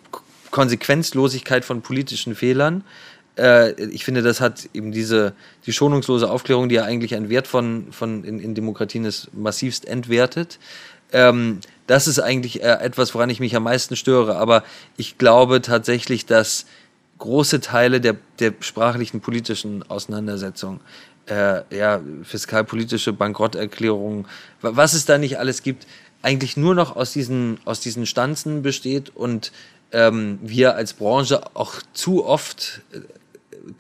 Konsequenzlosigkeit von politischen Fehlern äh, ich finde, das hat eben diese, die schonungslose Aufklärung, die ja eigentlich ein Wert von, von in, in Demokratien ist, massivst entwertet. Ähm, das ist eigentlich äh, etwas, woran ich mich am meisten störe. Aber ich glaube tatsächlich, dass große Teile der, der sprachlichen politischen Auseinandersetzung, äh, ja, fiskalpolitische Bankrotterklärungen, was es da nicht alles gibt, eigentlich nur noch aus diesen, aus diesen Stanzen besteht und ähm, wir als Branche auch zu oft äh,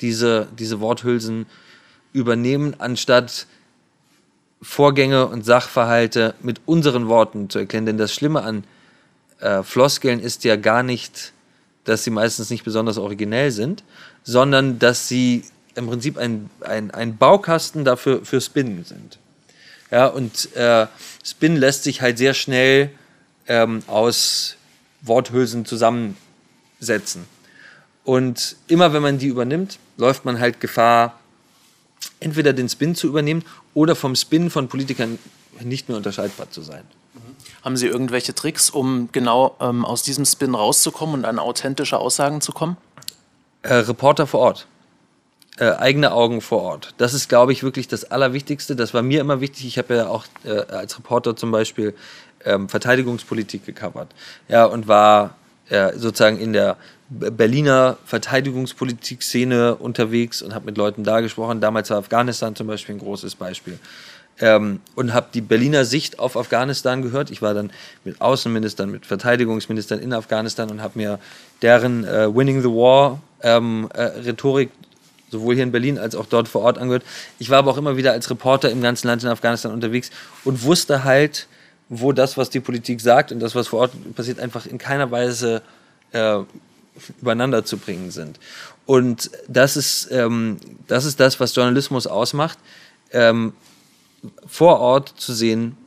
diese, diese Worthülsen übernehmen, anstatt Vorgänge und Sachverhalte mit unseren Worten zu erklären. Denn das Schlimme an äh, Floskeln ist ja gar nicht, dass sie meistens nicht besonders originell sind, sondern dass sie im Prinzip ein, ein, ein Baukasten dafür für Spinnen sind. Ja, und äh, Spin lässt sich halt sehr schnell ähm, aus Worthülsen zusammensetzen. Und immer wenn man die übernimmt, läuft man halt Gefahr, entweder den Spin zu übernehmen oder vom Spin von Politikern nicht mehr unterscheidbar zu sein. Haben Sie irgendwelche Tricks, um genau ähm, aus diesem Spin rauszukommen und an authentische Aussagen zu kommen? Äh, Reporter vor Ort. Äh, eigene Augen vor Ort. Das ist, glaube ich, wirklich das Allerwichtigste. Das war mir immer wichtig. Ich habe ja auch äh, als Reporter zum Beispiel ähm, Verteidigungspolitik gecovert. Ja, und war äh, sozusagen in der Berliner Verteidigungspolitik-Szene unterwegs und habe mit Leuten da gesprochen. Damals war Afghanistan zum Beispiel ein großes Beispiel. ähm, und habe die Berliner Sicht auf Afghanistan gehört. Ich war dann mit Außenministern, mit Verteidigungsministern in Afghanistan und habe mir deren äh, Winning the War ähm, äh, Rhetorik sowohl hier in Berlin als auch dort vor Ort angehört. Ich war aber auch immer wieder als Reporter im ganzen Land in Afghanistan unterwegs und wusste halt, wo das, was die Politik sagt und das, was vor Ort passiert, einfach in keiner Weise äh, übereinander zu bringen sind. Und das ist, ähm, das ist das, was Journalismus ausmacht. Ähm, vor Ort zu sehen,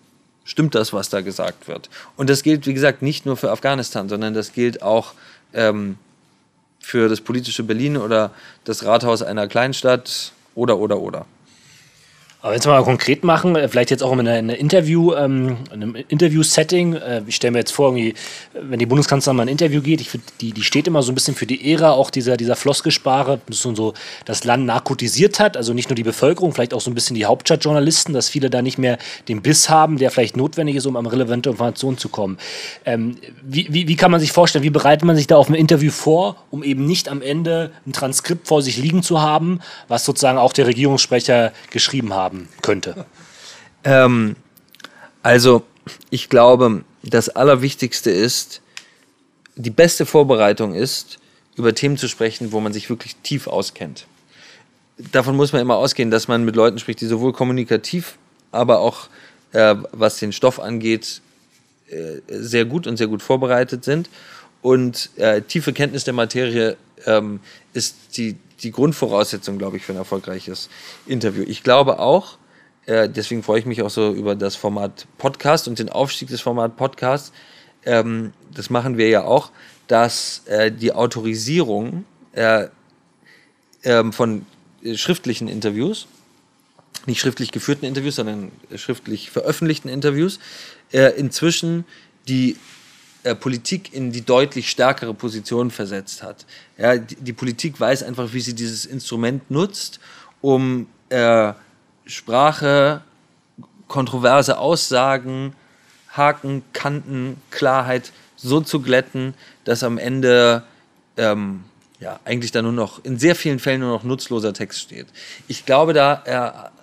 stimmt das, was da gesagt wird. Und das gilt, wie gesagt, nicht nur für Afghanistan, sondern das gilt auch ähm, für das politische Berlin oder das Rathaus einer Kleinstadt oder, oder, oder. Aber wenn wir mal konkret machen, äh, vielleicht jetzt auch in einem Interview, ähm, einem Interview-Setting. Äh, ich stelle mir jetzt vor, wenn die Bundeskanzlerin mal ein Interview geht, ich die, die steht immer so ein bisschen für die Ära auch dieser, dieser Floskelsprache, dass so das Land narkotisiert hat, also nicht nur die Bevölkerung, vielleicht auch so ein bisschen die Hauptstadtjournalisten, dass viele da nicht mehr den Biss haben, der vielleicht notwendig ist, um an relevante Informationen zu kommen. Ähm, wie, wie, wie kann man sich vorstellen, wie bereitet man sich da auf ein Interview vor, um eben nicht am Ende ein Transkript vor sich liegen zu haben, was sozusagen auch der Regierungssprecher geschrieben hat? Haben könnte? Ähm, also, ich glaube, das Allerwichtigste ist, die beste Vorbereitung ist, über Themen zu sprechen, wo man sich wirklich tief auskennt. Davon muss man immer ausgehen, dass man mit Leuten spricht, die sowohl kommunikativ, aber auch äh, was den Stoff angeht, äh, sehr gut und sehr gut vorbereitet sind. Und äh, tiefe Kenntnis der Materie ähm, ist die, die Grundvoraussetzung, glaube ich, für ein erfolgreiches Interview. Ich glaube auch, äh, deswegen freue ich mich auch so über das Format Podcast und den Aufstieg des Format Podcast. Ähm, das machen wir ja auch, dass äh, die Autorisierung äh, ähm, von schriftlichen Interviews, nicht schriftlich geführten Interviews, sondern schriftlich veröffentlichten Interviews, äh, inzwischen die äh, Politik in die deutlich stärkere Position versetzt hat. Ja, die, die, Politik weiß einfach, wie sie dieses Instrument nutzt, um äh, Sprache, kontroverse Aussagen, Haken, Kanten, Klarheit so zu glätten, dass am Ende ähm, ja, eigentlich da nur noch, in sehr vielen Fällen nur noch nutzloser Text steht. Ich glaube, da äh,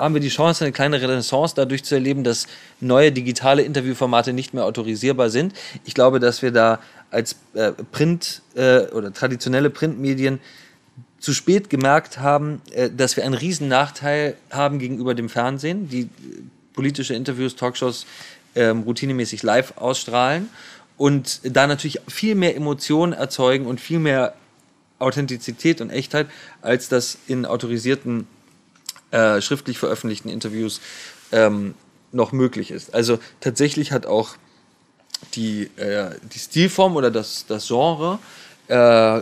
haben wir die Chance, eine kleine Renaissance dadurch zu erleben, dass neue digitale Interviewformate nicht mehr autorisierbar sind. Ich glaube, dass wir da als äh, Print- äh, oder traditionelle Printmedien zu spät gemerkt haben, äh, dass wir einen riesen Nachteil haben gegenüber dem Fernsehen, die äh, politische Interviews, Talkshows ähm, routinemäßig live ausstrahlen und da natürlich viel mehr Emotionen erzeugen und viel mehr Authentizität und Echtheit, als das in autorisierten äh, schriftlich veröffentlichten Interviews ähm, noch möglich ist. Also tatsächlich hat auch die, äh, die Stilform oder das, das Genre äh,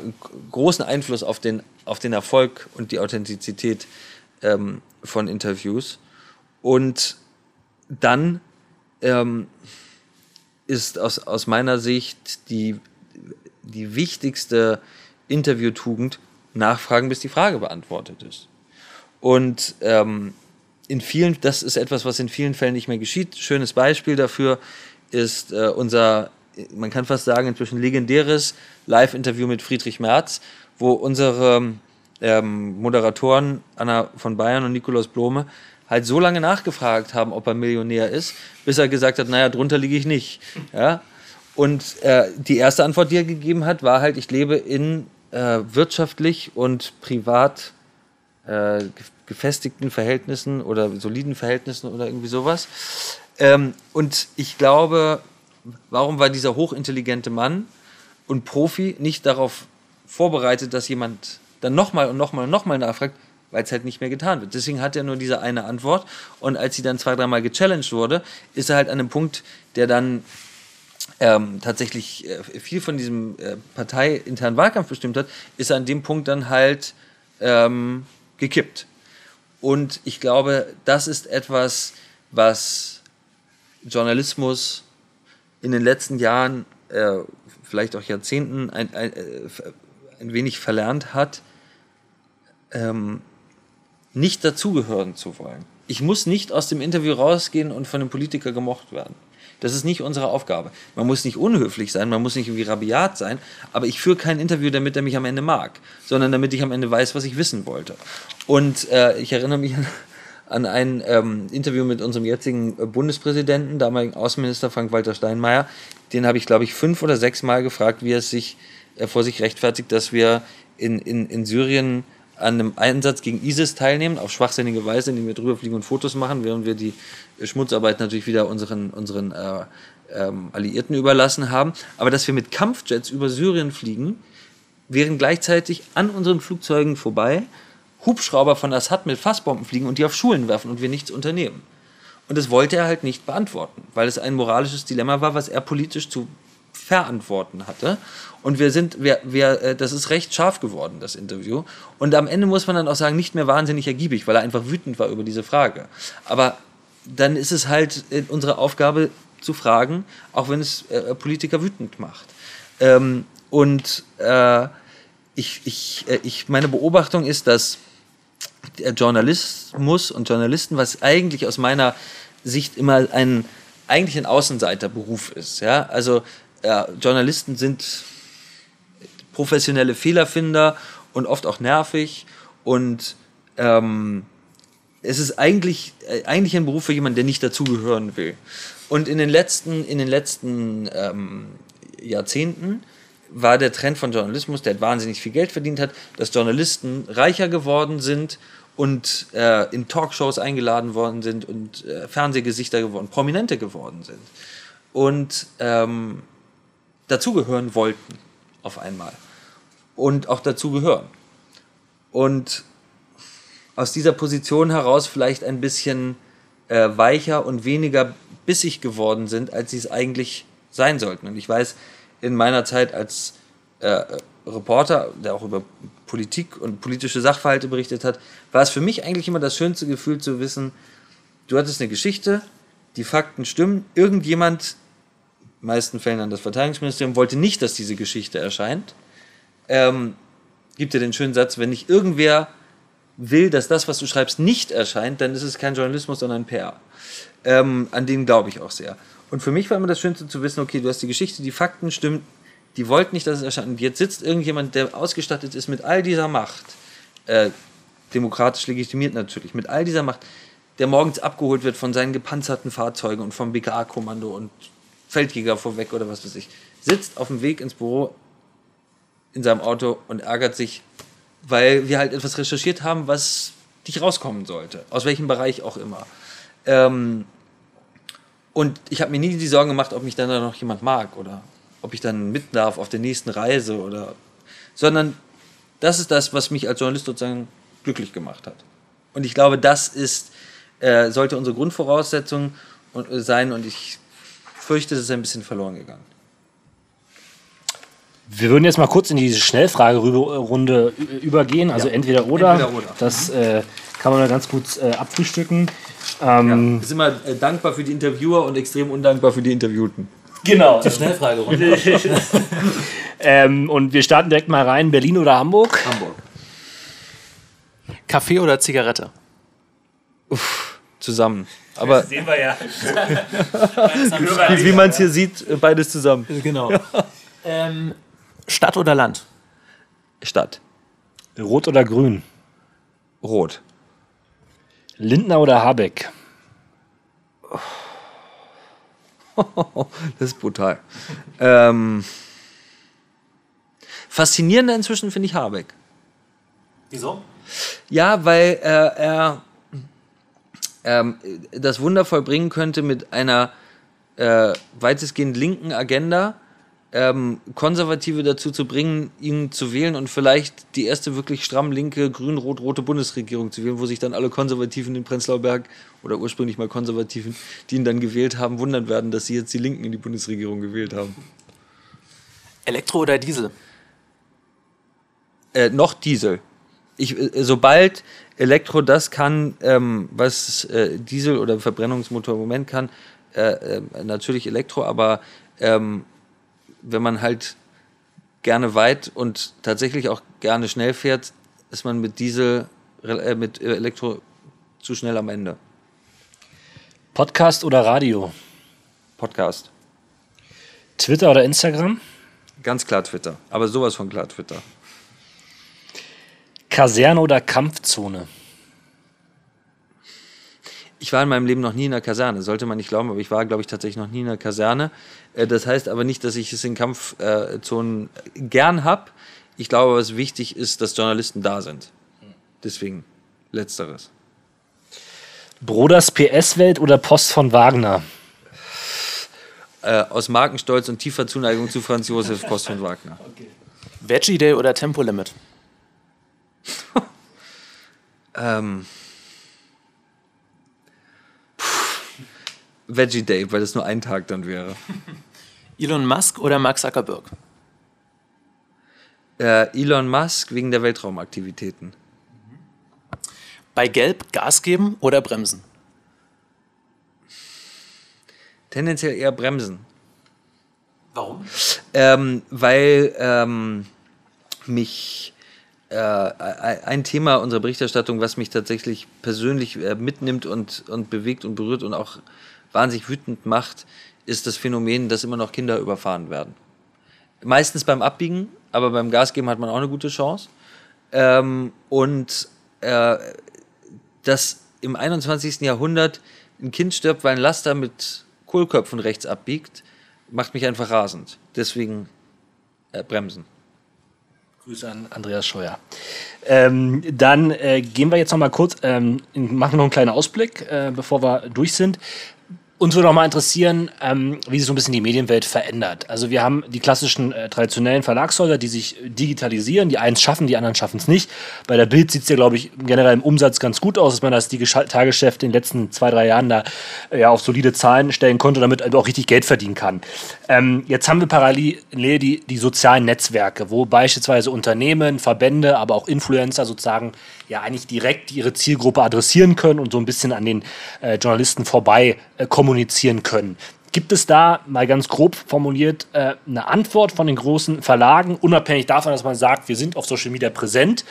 großen Einfluss auf den, auf den Erfolg und die Authentizität ähm, von Interviews. Und dann ähm, ist aus, aus meiner Sicht die, die wichtigste Interviewtugend nachfragen, bis die Frage beantwortet ist. Und ähm, in vielen, das ist etwas, was in vielen Fällen nicht mehr geschieht. Schönes Beispiel dafür ist äh, unser, man kann fast sagen, inzwischen legendäres Live-Interview mit Friedrich Merz, wo unsere ähm, Moderatoren Anna von Bayern und Nikolaus Blome halt so lange nachgefragt haben, ob er Millionär ist, bis er gesagt hat, naja, drunter liege ich nicht. Ja? Und äh, die erste Antwort, die er gegeben hat, war halt, ich lebe in äh, wirtschaftlich und privat äh, gefestigten Verhältnissen oder soliden Verhältnissen oder irgendwie sowas. Ähm, und ich glaube, warum war dieser hochintelligente Mann und Profi nicht darauf vorbereitet, dass jemand dann nochmal und nochmal und nochmal nachfragt, weil es halt nicht mehr getan wird. Deswegen hat er nur diese eine Antwort. Und als sie dann zwei, dreimal gechallenged wurde, ist er halt an einem Punkt, der dann ähm, tatsächlich äh, viel von diesem äh, parteiinternen Wahlkampf bestimmt hat, ist er an dem Punkt dann halt ähm, gekippt. Und ich glaube, das ist etwas, was Journalismus in den letzten Jahren, äh, vielleicht auch Jahrzehnten, ein, ein, äh, ein wenig verlernt hat, ähm, nicht dazugehören zu wollen. Ich muss nicht aus dem Interview rausgehen und von einem Politiker gemocht werden. Das ist nicht unsere Aufgabe. Man muss nicht unhöflich sein, man muss nicht irgendwie rabiat sein, aber ich führe kein Interview, damit er mich am Ende mag, sondern damit ich am Ende weiß, was ich wissen wollte. Und äh, ich erinnere mich an, an ein ähm, Interview mit unserem jetzigen äh, Bundespräsidenten, damaligen Außenminister Frank-Walter Steinmeier. Den habe ich, glaube ich, fünf oder sechs Mal gefragt, wie er sich äh, vor sich rechtfertigt, dass wir in, in, in Syrien an einem Einsatz gegen ISIS teilnehmen, auf schwachsinnige Weise, indem wir drüber fliegen und Fotos machen, während wir die Schmutzarbeit natürlich wieder unseren, unseren äh, ähm, Alliierten überlassen haben. Aber dass wir mit Kampfjets über Syrien fliegen, während gleichzeitig an unseren Flugzeugen vorbei Hubschrauber von Assad mit Fassbomben fliegen und die auf Schulen werfen und wir nichts unternehmen. Und das wollte er halt nicht beantworten, weil es ein moralisches Dilemma war, was er politisch zu verantworten hatte. Und wir sind, wir, wir, äh, das ist recht scharf geworden, das Interview. Und am Ende muss man dann auch sagen, nicht mehr wahnsinnig ergiebig, weil er einfach wütend war über diese Frage. Aber dann ist es halt äh, unsere Aufgabe zu fragen, auch wenn es äh, Politiker wütend macht. Ähm, und äh, ich, ich, ich, meine Beobachtung ist, dass der Journalismus und Journalisten, was eigentlich aus meiner Sicht immer ein, eigentlich ein Außenseiterberuf ist. Ja? Also äh, Journalisten sind professionelle Fehlerfinder und oft auch nervig und ähm, es ist eigentlich, äh, eigentlich ein Beruf für jemanden, der nicht dazugehören will. Und in den letzten, in den letzten ähm, Jahrzehnten war der Trend von Journalismus, der wahnsinnig viel Geld verdient hat, dass Journalisten reicher geworden sind und äh, in Talkshows eingeladen worden sind und äh, Fernsehgesichter geworden, Prominente geworden sind. Und ähm, dazugehören wollten auf einmal. Und auch dazugehören. Und aus dieser Position heraus vielleicht ein bisschen äh, weicher und weniger bissig geworden sind, als sie es eigentlich sein sollten. Und ich weiß, in meiner Zeit als äh, Reporter, der auch über Politik und politische Sachverhalte berichtet hat, war es für mich eigentlich immer das schönste Gefühl zu wissen, du hattest eine Geschichte, die Fakten stimmen, irgendjemand meisten Fällen an das Verteidigungsministerium, wollte nicht, dass diese Geschichte erscheint. Ähm, gibt dir den schönen Satz, wenn nicht irgendwer will, dass das, was du schreibst, nicht erscheint, dann ist es kein Journalismus, sondern PR. Ähm, an den glaube ich auch sehr. Und für mich war immer das Schönste zu wissen, okay, du hast die Geschichte, die Fakten stimmen, die wollten nicht, dass es erscheint. Und jetzt sitzt irgendjemand, der ausgestattet ist mit all dieser Macht, äh, demokratisch legitimiert natürlich, mit all dieser Macht, der morgens abgeholt wird von seinen gepanzerten Fahrzeugen und vom BKA-Kommando und Feldjäger vorweg oder was weiß ich, sitzt auf dem Weg ins Büro in seinem Auto und ärgert sich, weil wir halt etwas recherchiert haben, was nicht rauskommen sollte, aus welchem Bereich auch immer. Ähm, und ich habe mir nie die Sorgen gemacht, ob mich dann da noch jemand mag oder ob ich dann mit darf auf der nächsten Reise oder, sondern das ist das, was mich als Journalist sozusagen glücklich gemacht hat. Und ich glaube, das ist, äh, sollte unsere Grundvoraussetzung sein und ich fürchte, es ist ein bisschen verloren gegangen. Wir würden jetzt mal kurz in diese Schnellfragerunde übergehen, also ja. entweder oder. Entweder oder. Das äh, kann man da ganz gut äh, abfrühstücken. Ähm, ja, wir sind immer äh, dankbar für die Interviewer und extrem undankbar für die Interviewten. Genau. Die Schnellfragerunde. ähm, und wir starten direkt mal rein. Berlin oder Hamburg? Hamburg. Kaffee oder Zigarette? Uff, zusammen. Aber das sehen wir ja. wie, wie man es hier sieht, beides zusammen. Genau. Ähm, Stadt oder Land? Stadt. Rot oder grün? Rot. Lindner oder Habeck? das ist brutal. ähm, faszinierender inzwischen finde ich Habeck. Wieso? Ja, weil äh, er ähm, das Wunder vollbringen könnte mit einer äh, weitestgehend linken Agenda, ähm, Konservative dazu zu bringen, ihn zu wählen und vielleicht die erste wirklich stramm linke, grün-rot-rote Bundesregierung zu wählen, wo sich dann alle Konservativen in Prenzlauer Berg oder ursprünglich mal Konservativen, die ihn dann gewählt haben, wundern werden, dass sie jetzt die Linken in die Bundesregierung gewählt haben. Elektro oder Diesel? Äh, noch Diesel. Ich, äh, sobald Elektro das kann, ähm, was äh, Diesel oder Verbrennungsmotor im Moment kann, äh, äh natürlich Elektro, aber ähm, wenn man halt gerne weit und tatsächlich auch gerne schnell fährt, ist man mit Diesel, äh, mit Elektro zu schnell am Ende. Podcast oder Radio? Podcast. Twitter oder Instagram? Ganz klar Twitter, aber sowas von klar Twitter. Kaserne oder Kampfzone? Ich war in meinem Leben noch nie in einer Kaserne, sollte man nicht glauben, aber ich war, glaube ich, tatsächlich noch nie in einer Kaserne. Äh, das heißt aber nicht, dass ich es in Kampfzonen gern habe. Ich glaube, was wichtig ist, dass Journalisten da sind. Deswegen letzteres. Broders PS-Welt oder Post von Wagner? Äh, aus Markenstolz und tiefer Zuneigung zu Franz Josef Post von Wagner. Okay. Veggie Day oder Tempolimit? ähm. Veggie Day, weil das nur ein Tag dann wäre. Elon Musk oder Mark Zuckerberg? Äh, Elon Musk wegen der Weltraumaktivitäten. Bei Gelb Gas geben oder bremsen? Tendenziell eher bremsen. Warum? Ähm, weil ähm, mich ein Thema unserer Berichterstattung, was mich tatsächlich persönlich äh, mitnimmt und, und bewegt und berührt und auch wahnsinnig wütend macht, ist das Phänomen, dass immer noch Kinder überfahren werden. Meistens beim Abbiegen, aber beim Gasgeben hat man auch eine gute Chance. Ähm, und äh, dass im 21. Jahrhundert ein Kind stirbt, weil ein Laster mit Kohlköpfen rechts abbiegt, macht mich einfach rasend. Deswegen äh, bremsen. Grüße an Andreas Scheuer. Ähm, dann äh, gehen wir jetzt noch mal kurz, ähm, machen noch einen kleinen Ausblick, äh, bevor wir durch sind. Uns würde auch mal interessieren, ähm, wie sich so ein bisschen die Medienwelt verändert. Also wir haben die klassischen äh, traditionellen Verlagshäuser, die sich digitalisieren. Die einen schaffen, die anderen schaffen es nicht. Bei der Bild sieht es ja, glaube ich, generell im Umsatz ganz gut aus, dass man das die Tagesgeschäfte in den letzten zwei, drei Jahren da äh, ja, auf solide Zahlen stellen konnte, damit auch richtig Geld verdienen kann. Ähm, jetzt haben wir parallel die, die sozialen Netzwerke, wo beispielsweise Unternehmen, Verbände, aber auch Influencer sozusagen ja eigentlich direkt ihre Zielgruppe adressieren können und so ein bisschen an den äh, Journalisten vorbei äh, kommunizieren können. Gibt es da mal ganz grob formuliert äh, eine Antwort von den großen Verlagen, unabhängig davon, dass man sagt, wir sind auf Social Media präsent?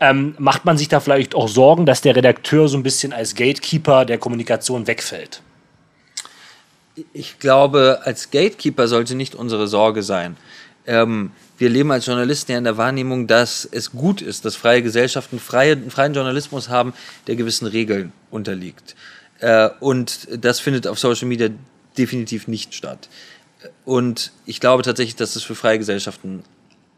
Ähm, macht man sich da vielleicht auch Sorgen, dass der Redakteur so ein bisschen als Gatekeeper der Kommunikation wegfällt? Ich glaube, als Gatekeeper sollte nicht unsere Sorge sein. Ähm, wir leben als Journalisten ja in der Wahrnehmung, dass es gut ist, dass freie Gesellschaften freie, freien Journalismus haben, der gewissen Regeln unterliegt. Äh, und das findet auf Social Media definitiv nicht statt. Und ich glaube tatsächlich, dass das für freie Gesellschaften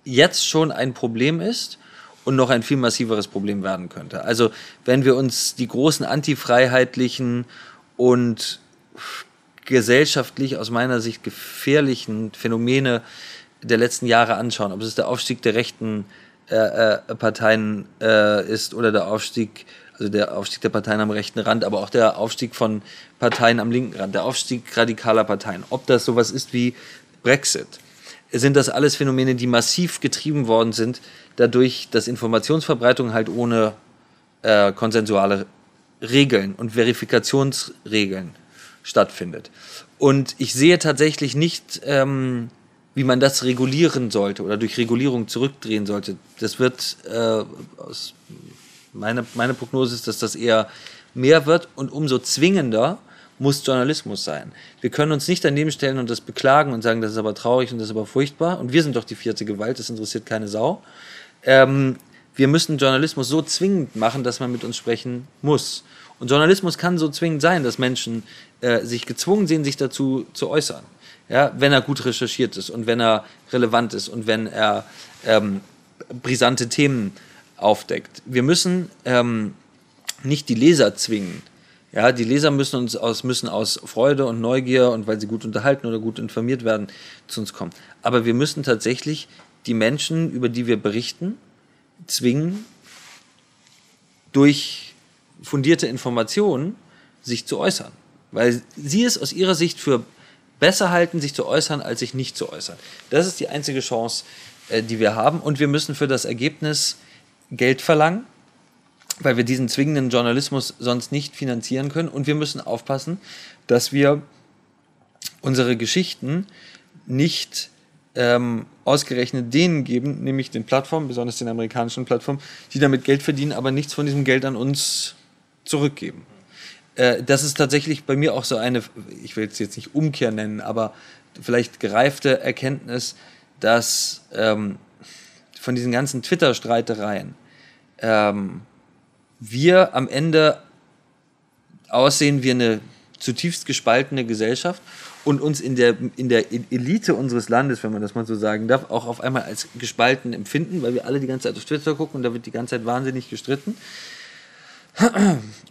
jetzt schon ein Problem ist und noch ein viel massiveres Problem werden könnte. Also wenn wir uns die großen antifreiheitlichen und gesellschaftlich aus meiner Sicht gefährlichen Phänomene der letzten Jahre anschauen, ob es der Aufstieg der rechten äh, äh, Parteien äh, ist oder der Aufstieg, also der Aufstieg der Parteien am rechten Rand, aber auch der Aufstieg von Parteien am linken Rand, der Aufstieg radikaler Parteien, ob das sowas ist wie Brexit, sind das alles Phänomene, die massiv getrieben worden sind, dadurch, dass Informationsverbreitung halt ohne äh, konsensuale Regeln und Verifikationsregeln stattfindet. Und ich sehe tatsächlich nicht ähm, wie man das regulieren sollte oder durch Regulierung zurückdrehen sollte. Das wird, äh, aus meine, meine Prognose ist, dass das eher mehr wird und umso zwingender muss Journalismus sein. Wir können uns nicht daneben stellen und das beklagen und sagen, das ist aber traurig und das ist aber furchtbar und wir sind doch die vierte Gewalt, das interessiert keine Sau. Ähm, wir müssen Journalismus so zwingend machen, dass man mit uns sprechen muss. Und Journalismus kann so zwingend sein, dass Menschen äh, sich gezwungen sehen, sich dazu zu äußern ja, wenn er gut recherchiert ist und wenn er relevant ist und wenn er ähm, brisante Themen aufdeckt. Wir müssen ähm, nicht die Leser zwingen. Ja, die Leser müssen uns aus, müssen aus Freude und Neugier und weil sie gut unterhalten oder gut informiert werden, zu uns kommen. Aber wir müssen tatsächlich die Menschen, über die wir berichten, zwingen, durch fundierte Informationen sich zu äußern. Weil sie es aus ihrer Sicht für besser halten, sich zu äußern, als sich nicht zu äußern. Das ist die einzige Chance, äh, die wir haben. Und wir müssen für das Ergebnis Geld verlangen, weil wir diesen zwingenden Journalismus sonst nicht finanzieren können. Und wir müssen aufpassen, dass wir unsere Geschichten nicht ähm, ausgerechnet denen geben, nämlich den Plattformen, besonders den amerikanischen Plattformen, die damit Geld verdienen, aber nichts von diesem Geld an uns zurückgeben. Äh, das ist tatsächlich bei mir auch so eine, ich will es jetzt nicht Umkehr nennen, aber vielleicht gereifte Erkenntnis, dass ähm, von diesen ganzen Twitter-Streitereien ähm, wir am Ende aussehen wie eine zutiefst gespaltene Gesellschaft und uns in der, in der Elite unseres Landes, wenn man das mal so sagen darf, auch auf einmal als gespalten empfinden, weil wir alle die ganze Zeit auf Twitter gucken und da wird die ganze Zeit wahnsinnig gestritten.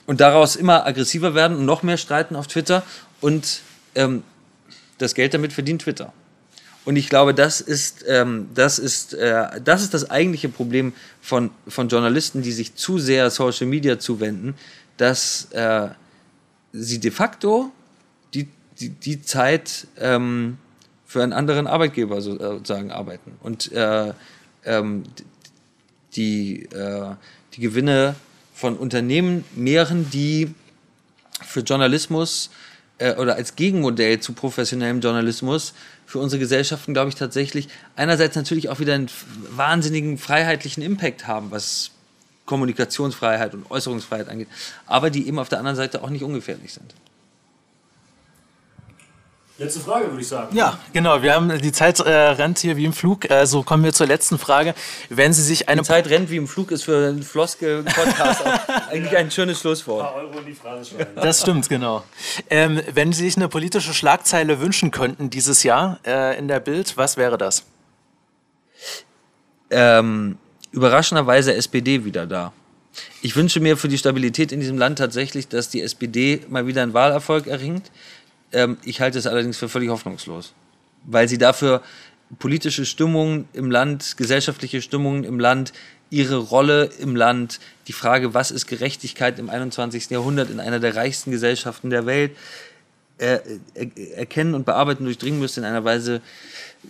Und daraus immer aggressiver werden und noch mehr streiten auf Twitter und ähm, das Geld damit verdient Twitter. Und ich glaube, das ist, ähm, das, ist, äh, das ist das eigentliche Problem von, von Journalisten, die sich zu sehr Social Media zuwenden, dass äh, sie de facto die, die, die Zeit ähm, für einen anderen Arbeitgeber äh, sozusagen arbeiten und äh, ähm, die, äh, die Gewinne von Unternehmen mehren, die für Journalismus äh, oder als Gegenmodell zu professionellem Journalismus für unsere Gesellschaften, glaube ich, tatsächlich einerseits natürlich auch wieder einen wahnsinnigen freiheitlichen Impact haben, was Kommunikationsfreiheit und Äußerungsfreiheit angeht, aber die eben auf der anderen Seite auch nicht ungefährlich sind. Letzte Frage, würde ich sagen. Ja, genau. Wir haben die Zeit äh, rennt hier wie im Flug. Äh, so kommen wir zur letzten Frage. Wenn Sie sich eine die Zeit rennt wie im Flug ist für einen Floskel-Podcast eigentlich ein schönes Schlusswort. Ein paar Euro in die Phrase schreiben. Das stimmt, genau. Ähm, wenn Sie sich eine politische Schlagzeile wünschen könnten dieses Jahr äh, in der Bild, was wäre das? Ähm, überraschenderweise SPD wieder da. Ich wünsche mir für die Stabilität in diesem Land tatsächlich, dass die SPD mal wieder einen Wahlerfolg erringt. Ähm, ich halte es allerdings für völlig hoffnungslos, weil sie dafür politische Stimmungen im Land, gesellschaftliche Stimmungen im Land, ihre Rolle im Land, die Frage, was ist Gerechtigkeit im 21. Jahrhundert in einer der reichsten Gesellschaften der Welt, er, er, erkennen und bearbeiten, durchdringen müsste in einer Weise,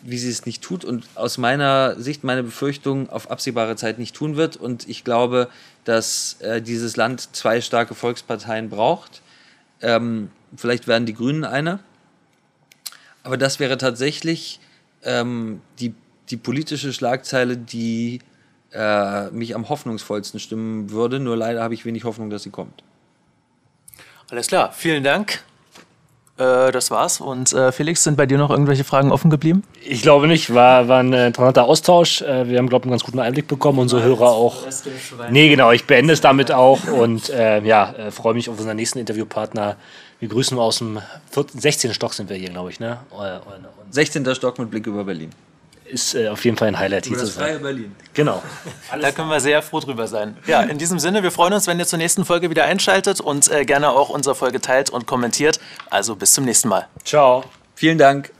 wie sie es nicht tut und aus meiner Sicht, meine Befürchtung, auf absehbare Zeit nicht tun wird. Und ich glaube, dass äh, dieses Land zwei starke Volksparteien braucht. Ähm, vielleicht werden die Grünen eine. Aber das wäre tatsächlich ähm, die, die politische Schlagzeile, die äh, mich am hoffnungsvollsten stimmen würde. Nur leider habe ich wenig Hoffnung, dass sie kommt. Alles klar, vielen Dank. Äh, das war's. Und äh, Felix, sind bei dir noch irgendwelche Fragen offen geblieben? Ich glaube nicht. War, war ein interessanter Austausch. Äh, wir haben, glaube ich, einen ganz guten Einblick bekommen. Unsere Hörer auch. Nee, genau. Ich beende es damit auch. Und äh, ja, äh, freue mich auf unseren nächsten Interviewpartner. Wir grüßen aus dem 14, 16. Stock sind wir hier, glaube ich. Ne? 16. Stock mit Blick über Berlin ist äh, auf jeden Fall ein Highlight hier zu sein. Freie Berlin. Genau. da können wir sehr froh drüber sein. Ja, in diesem Sinne, wir freuen uns, wenn ihr zur nächsten Folge wieder einschaltet und äh, gerne auch unsere Folge teilt und kommentiert. Also bis zum nächsten Mal. Ciao. Vielen Dank.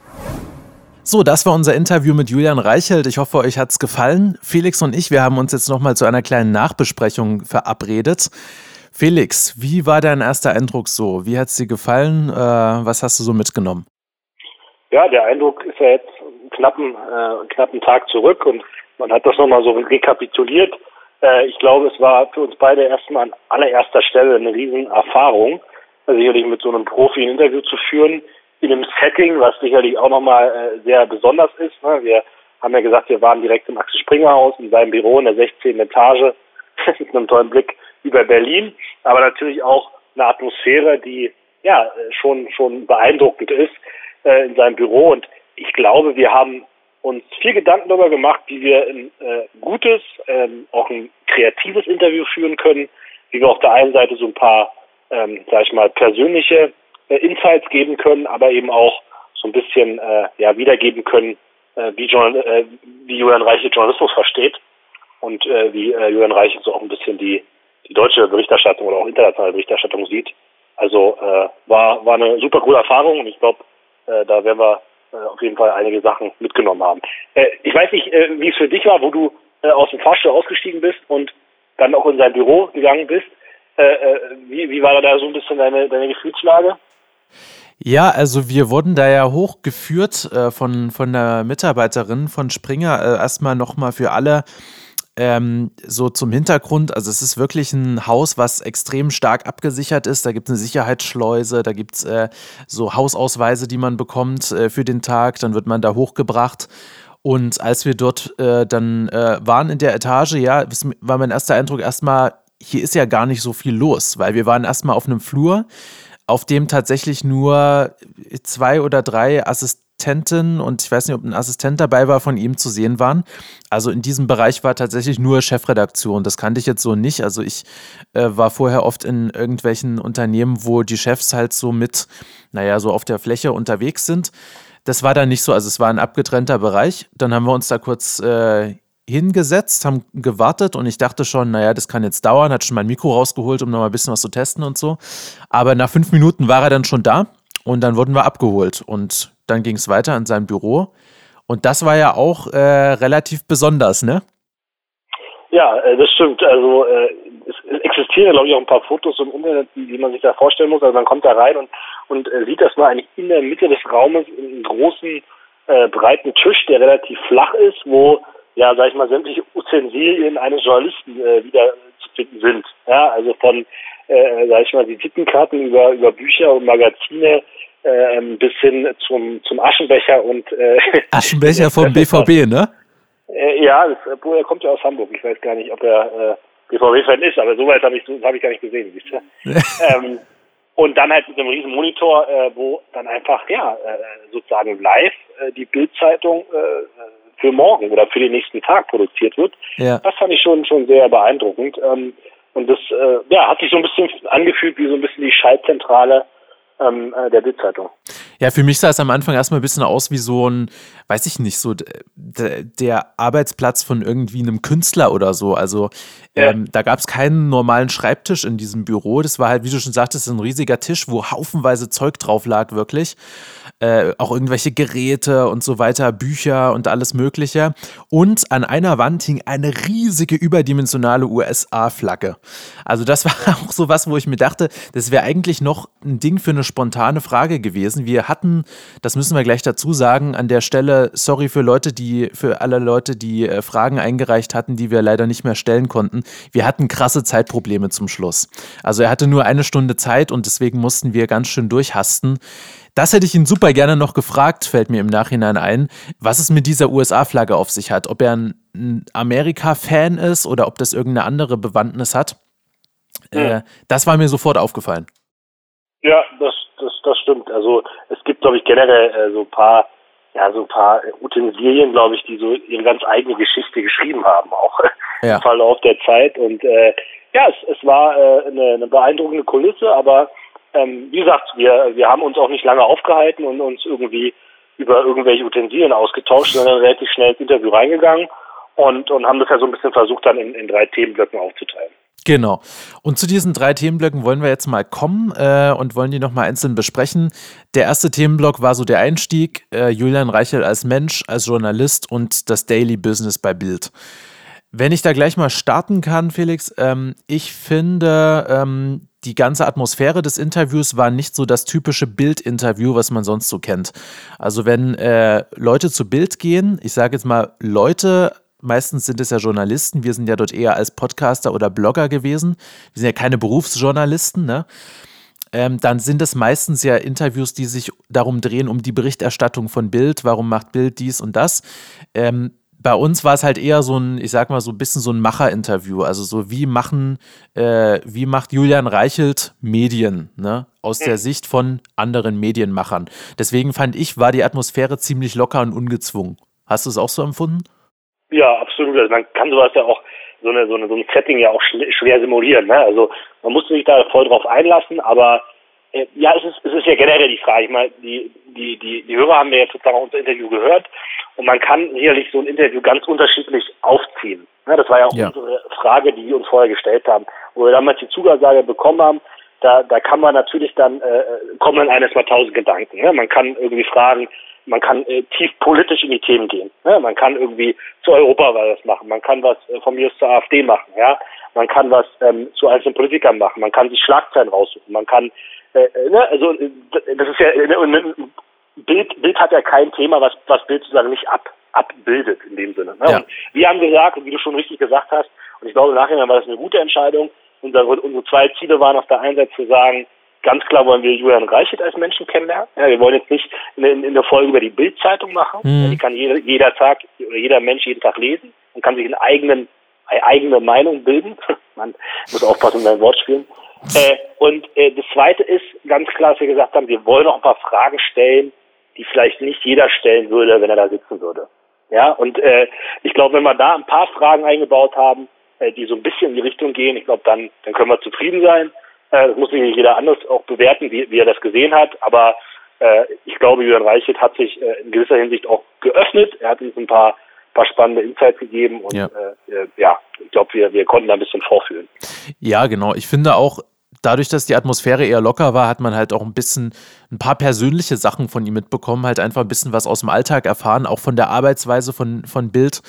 So, das war unser Interview mit Julian Reichelt. Ich hoffe, euch hat es gefallen. Felix und ich, wir haben uns jetzt nochmal zu einer kleinen Nachbesprechung verabredet. Felix, wie war dein erster Eindruck so? Wie hat es dir gefallen? Äh, was hast du so mitgenommen? Ja, der Eindruck ist ja jetzt knappen, äh, knappen Tag zurück und man hat das nochmal so rekapituliert. Äh, ich glaube, es war für uns beide erstmal an allererster Stelle eine Riesenerfahrung, also sicherlich mit so einem Profi ein Interview zu führen, in einem Setting, was sicherlich auch nochmal äh, sehr besonders ist. Ne? Wir haben ja gesagt, wir waren direkt im Axel Springer Haus in seinem Büro in der 16. Etage mit einem tollen Blick über Berlin, aber natürlich auch eine Atmosphäre, die ja schon schon beeindruckend ist äh, in seinem Büro. Und ich glaube, wir haben uns viel Gedanken darüber gemacht, wie wir ein äh, gutes, ähm, auch ein kreatives Interview führen können, wie wir auf der einen Seite so ein paar, ähm, sag ich mal, persönliche äh, Insights geben können, aber eben auch so ein bisschen äh, ja wiedergeben können, äh, wie, Journal äh, wie Julian Reiche Journalismus versteht und äh, wie äh, Julian Reiche so auch ein bisschen die die deutsche Berichterstattung oder auch internationale Berichterstattung sieht. Also äh, war war eine super coole Erfahrung und ich glaube, äh, da werden wir äh, auf jeden Fall einige Sachen mitgenommen haben. Äh, ich weiß nicht, äh, wie es für dich war, wo du äh, aus dem Fahrstuhl ausgestiegen bist und dann auch in sein Büro gegangen bist. Äh, äh, wie, wie war da so ein bisschen deine, deine Gefühlslage? Ja, also wir wurden da ja hochgeführt äh, von, von der Mitarbeiterin von Springer. Äh, erstmal nochmal für alle ähm, so zum Hintergrund, also es ist wirklich ein Haus, was extrem stark abgesichert ist. Da gibt es eine Sicherheitsschleuse, da gibt es äh, so Hausausweise, die man bekommt äh, für den Tag. Dann wird man da hochgebracht. Und als wir dort äh, dann äh, waren in der Etage, ja, war mein erster Eindruck erstmal, hier ist ja gar nicht so viel los, weil wir waren erstmal auf einem Flur, auf dem tatsächlich nur zwei oder drei Assistenten Assistentin und ich weiß nicht, ob ein Assistent dabei war, von ihm zu sehen waren. Also in diesem Bereich war tatsächlich nur Chefredaktion. Das kannte ich jetzt so nicht. Also ich äh, war vorher oft in irgendwelchen Unternehmen, wo die Chefs halt so mit, naja, so auf der Fläche unterwegs sind. Das war da nicht so. Also es war ein abgetrennter Bereich. Dann haben wir uns da kurz äh, hingesetzt, haben gewartet und ich dachte schon, naja, das kann jetzt dauern, hat schon mein Mikro rausgeholt, um noch mal ein bisschen was zu testen und so. Aber nach fünf Minuten war er dann schon da und dann wurden wir abgeholt und dann ging es weiter in sein Büro. Und das war ja auch äh, relativ besonders, ne? Ja, äh, das stimmt. Also äh, es existieren, glaube ich, auch ein paar Fotos im Internet, die, man sich da vorstellen muss. Also man kommt da rein und, und äh, sieht das mal eigentlich in der Mitte des Raumes einen großen, äh, breiten Tisch, der relativ flach ist, wo ja, sag ich mal, sämtliche Utensilien eines Journalisten äh, wieder zu finden sind. Ja, also von, äh, sag ich mal, Visitenkarten über, über Bücher und Magazine äh, bis hin zum, zum Aschenbecher und äh, Aschenbecher vom BVB, ne? Äh, ja, das, obwohl er kommt ja aus Hamburg. Ich weiß gar nicht, ob er äh, BVB-Fan ist, aber soweit habe ich, hab ich gar nicht gesehen. Ähm, und dann halt mit einem riesen Monitor, äh, wo dann einfach, ja, äh, sozusagen live äh, die Bildzeitung äh, für morgen oder für den nächsten Tag produziert wird. Ja. Das fand ich schon schon sehr beeindruckend. Ähm, und das äh, ja, hat sich so ein bisschen angefühlt wie so ein bisschen die Schaltzentrale ähm, äh, der Bildzeitung. Ja, für mich sah es am Anfang erstmal ein bisschen aus wie so ein, weiß ich nicht, so der Arbeitsplatz von irgendwie einem Künstler oder so. Also ja. ähm, da gab es keinen normalen Schreibtisch in diesem Büro. Das war halt, wie du schon sagtest, ein riesiger Tisch, wo haufenweise Zeug drauf lag, wirklich. Äh, auch irgendwelche Geräte und so weiter, Bücher und alles Mögliche. Und an einer Wand hing eine riesige überdimensionale USA-Flagge. Also das war auch so was, wo ich mir dachte, das wäre eigentlich noch ein Ding für eine spontane Frage gewesen. Wir hatten, das müssen wir gleich dazu sagen, an der Stelle, sorry für Leute, die, für alle Leute, die äh, Fragen eingereicht hatten, die wir leider nicht mehr stellen konnten. Wir hatten krasse Zeitprobleme zum Schluss. Also er hatte nur eine Stunde Zeit und deswegen mussten wir ganz schön durchhasten. Das hätte ich ihn super gerne noch gefragt, fällt mir im Nachhinein ein, was es mit dieser USA-Flagge auf sich hat. Ob er ein Amerika-Fan ist oder ob das irgendeine andere Bewandtnis hat. Hm. Äh, das war mir sofort aufgefallen. Ja, das, das, das stimmt. Also es gibt, glaube ich, generell äh, so ein paar, ja, so ein paar Utensilien, glaube ich, die so ihre ganz eigene Geschichte geschrieben haben, auch ja. im Verlauf der Zeit. Und äh, ja, es, es war äh, eine, eine beeindruckende Kulisse, aber ähm, wie gesagt, wir, wir haben uns auch nicht lange aufgehalten und uns irgendwie über irgendwelche Utensilien ausgetauscht, sondern relativ schnell ins Interview reingegangen und, und haben das ja so ein bisschen versucht, dann in, in drei Themenblöcken aufzuteilen. Genau. Und zu diesen drei Themenblöcken wollen wir jetzt mal kommen äh, und wollen die nochmal einzeln besprechen. Der erste Themenblock war so der Einstieg, äh, Julian Reichel als Mensch, als Journalist und das Daily Business bei Bild. Wenn ich da gleich mal starten kann, Felix, ähm, ich finde, ähm, die ganze Atmosphäre des Interviews war nicht so das typische Bild-Interview, was man sonst so kennt. Also wenn äh, Leute zu Bild gehen, ich sage jetzt mal Leute meistens sind es ja Journalisten. Wir sind ja dort eher als Podcaster oder Blogger gewesen. Wir sind ja keine Berufsjournalisten, ne? Ähm, dann sind es meistens ja Interviews, die sich darum drehen, um die Berichterstattung von Bild. Warum macht Bild dies und das? Ähm, bei uns war es halt eher so ein, ich sag mal so ein bisschen so ein Macher-Interview. Also so wie machen, äh, wie macht Julian Reichelt Medien, ne? Aus der Sicht von anderen Medienmachern. Deswegen fand ich, war die Atmosphäre ziemlich locker und ungezwungen. Hast du es auch so empfunden? Ja, absolut. Also man kann sowas ja auch, so, eine, so, eine, so ein Setting ja auch schwer simulieren. Ne? Also man muss sich da voll drauf einlassen, aber äh, ja, es ist, es ist ja generell die Frage. Ich meine, die, die, die, die Hörer haben ja jetzt sozusagen unser Interview gehört und man kann sicherlich so ein Interview ganz unterschiedlich aufziehen. Ne? Das war ja auch ja. unsere Frage, die wir uns vorher gestellt haben, wo wir damals die Zusage bekommen haben. Da, da kann man natürlich dann, äh, kommen dann eines mal tausend Gedanken. Ne? Man kann irgendwie fragen, man kann äh, tief politisch in die Themen gehen. Ne? Man kann irgendwie zur Europawahl was machen. Man kann was äh, von mir aus zur AfD machen. Ja, man kann was ähm, zu einzelnen Politikern machen. Man kann sich Schlagzeilen raussuchen. Man kann, äh, äh ne? also äh, das ist ja äh, Bild. Bild hat ja kein Thema, was was Bild sozusagen nicht ab abbildet in dem Sinne. Ne? Ja. Und wir haben gesagt, und wie du schon richtig gesagt hast, und ich glaube nachher war das eine gute Entscheidung. Unsere, unsere zwei Ziele waren auf der einen Seite zu sagen, Ganz klar wollen wir Julian Reichert als Menschen kennenlernen. Ja, wir wollen jetzt nicht in, in der Folge über die Bildzeitung machen. Mhm. Die kann jeder, jeder Tag oder jeder Mensch jeden Tag lesen und kann sich eine eigenen, eine eigene Meinung bilden. Man muss aufpassen mit seinen Wortspielen. Äh, und äh, das Zweite ist ganz klar, dass wir gesagt haben, wir wollen noch ein paar Fragen stellen, die vielleicht nicht jeder stellen würde, wenn er da sitzen würde. Ja, und äh, ich glaube, wenn wir da ein paar Fragen eingebaut haben, äh, die so ein bisschen in die Richtung gehen, ich glaube, dann, dann können wir zufrieden sein. Äh, das muss nicht jeder anders auch bewerten, wie, wie er das gesehen hat, aber äh, ich glaube, Jürgen Reichelt hat sich äh, in gewisser Hinsicht auch geöffnet. Er hat uns ein paar paar spannende Insights gegeben und ja, äh, ja ich glaube, wir, wir konnten da ein bisschen vorfühlen. Ja, genau. Ich finde auch, dadurch, dass die Atmosphäre eher locker war, hat man halt auch ein bisschen ein paar persönliche Sachen von ihm mitbekommen, halt einfach ein bisschen was aus dem Alltag erfahren, auch von der Arbeitsweise von, von Bild.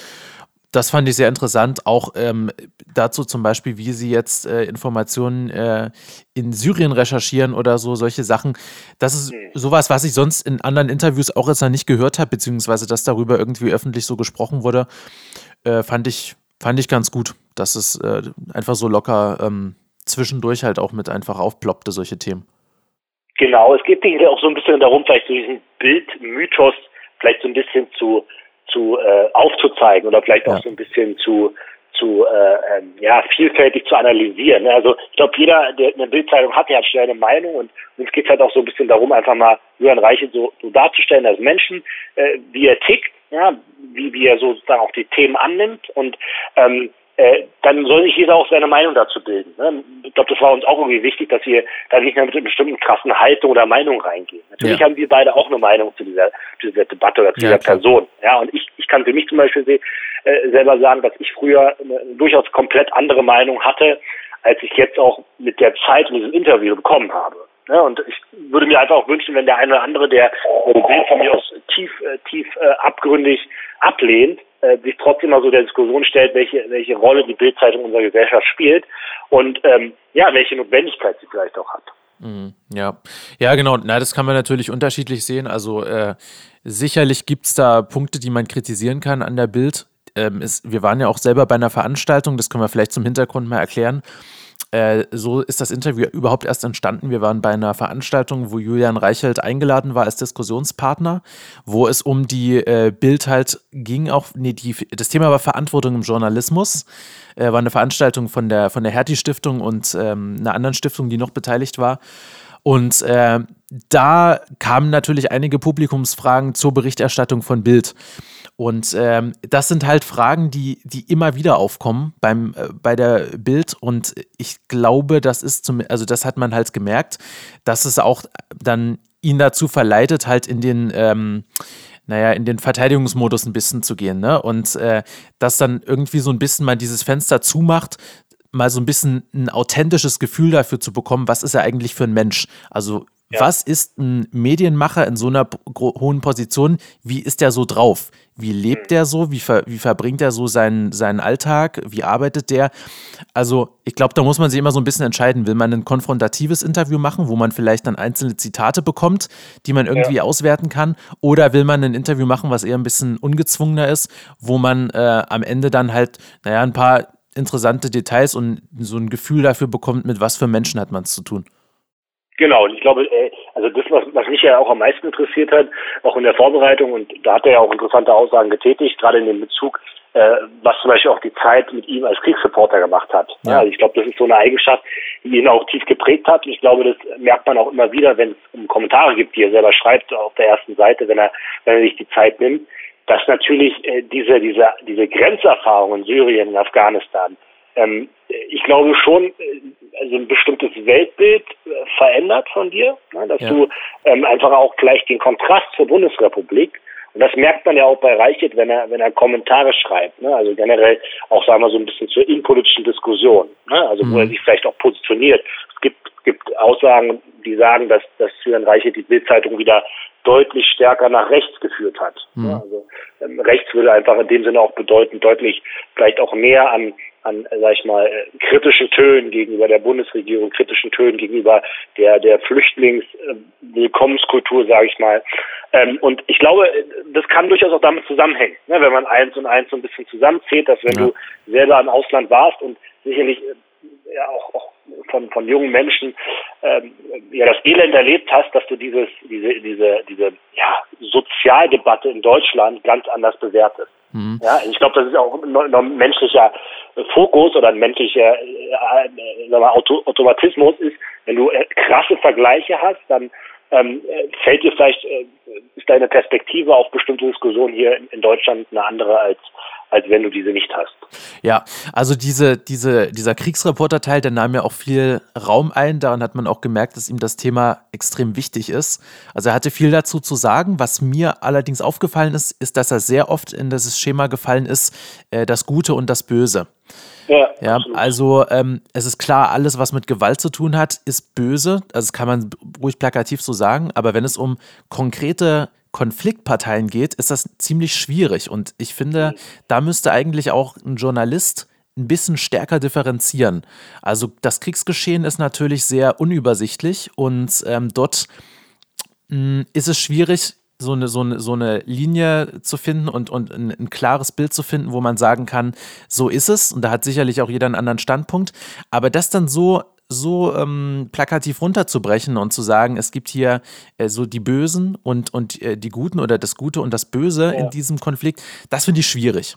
Das fand ich sehr interessant. Auch ähm, dazu zum Beispiel, wie sie jetzt äh, Informationen äh, in Syrien recherchieren oder so, solche Sachen. Das ist mhm. sowas, was ich sonst in anderen Interviews auch jetzt noch nicht gehört habe, beziehungsweise dass darüber irgendwie öffentlich so gesprochen wurde, äh, fand, ich, fand ich ganz gut, dass es äh, einfach so locker ähm, zwischendurch halt auch mit einfach aufploppte, solche Themen. Genau, es geht auch so ein bisschen darum, vielleicht so diesen Bildmythos vielleicht so ein bisschen zu, zu äh, aufzuzeigen oder vielleicht auch ja. so ein bisschen zu zu äh, ähm, ja vielfältig zu analysieren. Ne? Also ich glaube, jeder, der eine Bildzeitung hat, der hat schnell eine Meinung und uns geht halt auch so ein bisschen darum, einfach mal Jürgen Reiche so, so darzustellen als Menschen, äh, wie er tickt, ja, wie, wie er sozusagen auch die Themen annimmt und ähm, äh, dann soll sich jeder auch seine Meinung dazu bilden. Ne? Ich glaube, das war uns auch irgendwie wichtig, dass wir da nicht mehr mit einer bestimmten krassen Haltung oder Meinung reingehen. Natürlich ja. haben wir beide auch eine Meinung zu dieser, zu dieser Debatte oder zu ja, dieser klar. Person. Ja, und ich, ich kann für mich zum Beispiel äh, selber sagen, dass ich früher eine durchaus komplett andere Meinung hatte, als ich jetzt auch mit der Zeit in diesem Interview bekommen habe. Ja, und ich würde mir einfach auch wünschen, wenn der eine oder andere, der Bild von mir aus tief, äh, tief äh, abgründig ablehnt, äh, sich trotzdem mal so der Diskussion stellt, welche, welche Rolle die Bildzeitung unserer Gesellschaft spielt und ähm, ja, welche Notwendigkeit sie vielleicht auch hat. Mhm, ja, ja, genau. Na, das kann man natürlich unterschiedlich sehen. Also äh, sicherlich gibt es da Punkte, die man kritisieren kann an der Bild. Ähm, ist, wir waren ja auch selber bei einer Veranstaltung, das können wir vielleicht zum Hintergrund mal erklären. Äh, so ist das Interview überhaupt erst entstanden. Wir waren bei einer Veranstaltung, wo Julian Reichelt eingeladen war als Diskussionspartner, wo es um die äh, Bild halt ging. Auch, nee, die, das Thema war Verantwortung im Journalismus. Äh, war eine Veranstaltung von der, von der Hertie-Stiftung und ähm, einer anderen Stiftung, die noch beteiligt war. Und äh, da kamen natürlich einige Publikumsfragen zur Berichterstattung von Bild. Und ähm, das sind halt Fragen, die, die immer wieder aufkommen beim, äh, bei der Bild. Und ich glaube, das ist zum, also das hat man halt gemerkt, dass es auch dann ihn dazu verleitet, halt in den, ähm, naja, in den Verteidigungsmodus ein bisschen zu gehen, ne? Und äh, dass dann irgendwie so ein bisschen mal dieses Fenster zumacht, mal so ein bisschen ein authentisches Gefühl dafür zu bekommen, was ist er eigentlich für ein Mensch? Also ja. Was ist ein Medienmacher in so einer hohen Position? Wie ist der so drauf? Wie lebt der so? Wie, ver wie verbringt er so seinen, seinen Alltag? Wie arbeitet der? Also, ich glaube, da muss man sich immer so ein bisschen entscheiden. Will man ein konfrontatives Interview machen, wo man vielleicht dann einzelne Zitate bekommt, die man irgendwie ja. auswerten kann? Oder will man ein Interview machen, was eher ein bisschen ungezwungener ist, wo man äh, am Ende dann halt, naja, ein paar interessante Details und so ein Gefühl dafür bekommt, mit was für Menschen hat man es zu tun? Genau, und ich glaube, äh, also das, was, was mich ja auch am meisten interessiert hat, auch in der Vorbereitung, und da hat er ja auch interessante Aussagen getätigt, gerade in dem Bezug, äh, was zum Beispiel auch die Zeit mit ihm als Kriegsreporter gemacht hat. Ja. also ich glaube, das ist so eine Eigenschaft, die ihn auch tief geprägt hat. Und ich glaube, das merkt man auch immer wieder, wenn es um Kommentare gibt, die er selber schreibt auf der ersten Seite, wenn er, wenn er sich die Zeit nimmt, dass natürlich äh, diese, diese, diese Grenzerfahrung in Syrien, in Afghanistan, ähm, ich glaube schon, äh, also ein bestimmtes Weltbild äh, verändert von dir, ne, dass ja. du ähm, einfach auch gleich den Kontrast zur Bundesrepublik und das merkt man ja auch bei Reichert, wenn er, wenn er Kommentare schreibt, ne? also generell auch, sagen wir so ein bisschen zur innenpolitischen Diskussion, ne? also mhm. wo er sich vielleicht auch positioniert. Es gibt, gibt Aussagen, die sagen, dass, dass Julian Reichert die Bildzeitung wieder deutlich stärker nach rechts geführt hat. Mhm. Ne? Also ähm, rechts würde einfach in dem Sinne auch bedeuten, deutlich vielleicht auch näher an an, sag ich mal, kritischen Tönen gegenüber der Bundesregierung, kritischen Tönen gegenüber der, der Flüchtlingswillkommenskultur, sage ich mal. Ähm, und ich glaube, das kann durchaus auch damit zusammenhängen, ne, wenn man eins und eins so ein bisschen zusammenzählt, dass wenn ja. du selber im Ausland warst und sicherlich ja auch, auch von, von jungen Menschen ähm, ja das Elend erlebt hast, dass du dieses, diese, diese, diese ja, Sozialdebatte in Deutschland ganz anders bewertest. Mhm. Ja, ich glaube, das ist auch ein menschlicher Fokus oder ein menschlicher äh, äh, mal, Auto Automatismus ist, wenn du äh, krasse Vergleiche hast, dann ähm, fällt dir vielleicht äh, ist deine Perspektive auf bestimmte Diskussionen hier in, Deutschland eine andere als als wenn du diese nicht hast. Ja, also diese, diese, dieser Kriegsreporter-Teil, der nahm ja auch viel Raum ein. Daran hat man auch gemerkt, dass ihm das Thema extrem wichtig ist. Also er hatte viel dazu zu sagen. Was mir allerdings aufgefallen ist, ist, dass er sehr oft in dieses Schema gefallen ist, äh, das Gute und das Böse. Ja, ja also ähm, es ist klar, alles, was mit Gewalt zu tun hat, ist böse. Also das kann man ruhig plakativ so sagen. Aber wenn es um konkrete Konfliktparteien geht, ist das ziemlich schwierig. Und ich finde, da müsste eigentlich auch ein Journalist ein bisschen stärker differenzieren. Also das Kriegsgeschehen ist natürlich sehr unübersichtlich und ähm, dort mh, hm, ist es schwierig, so eine, so eine, so eine Linie zu finden und, und ein, ein, klares Bild zu finden, wo man sagen kann, so ist es. Und da hat sicherlich auch jeder einen anderen Standpunkt. Aber das dann so so ähm, plakativ runterzubrechen und zu sagen, es gibt hier äh, so die Bösen und, und äh, die Guten oder das Gute und das Böse ja. in diesem Konflikt, das finde ich schwierig.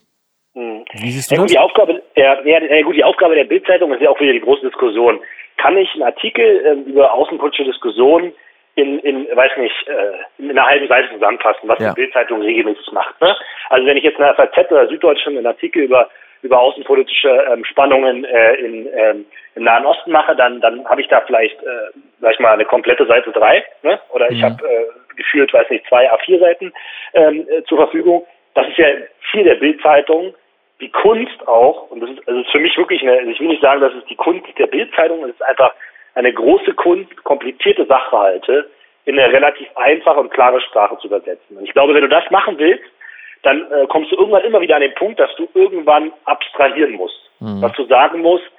Hm. Wie siehst du ja, das? Die Aufgabe, ja, ja, gut, die Aufgabe der Bildzeitung ist ja auch wieder die große Diskussion. Kann ich einen Artikel äh, über außenpolitische Diskussionen in, in weiß nicht, äh, in einer halben Seite zusammenfassen, was ja. die Bildzeitung regelmäßig macht. Ne? Also wenn ich jetzt in der FAZ oder Süddeutschland einen Artikel über über außenpolitische ähm, Spannungen äh, in, ähm, im Nahen Osten mache, dann, dann habe ich da vielleicht, äh, sag ich mal, eine komplette Seite drei, ne? oder ich ja. habe äh, gefühlt, weiß nicht, zwei A4-Seiten ähm, äh, zur Verfügung. Das ist ja Ziel der Bildzeitung, die Kunst auch, und das ist, also ist für mich wirklich eine, also ich will nicht sagen, das ist die Kunst der Bildzeitung, es ist einfach eine große Kunst, komplizierte Sachverhalte in eine relativ einfache und klare Sprache zu übersetzen. Und ich glaube, wenn du das machen willst, dann äh, kommst du irgendwann immer wieder an den Punkt, dass du irgendwann abstrahieren musst. Mhm. Dass du sagen musst,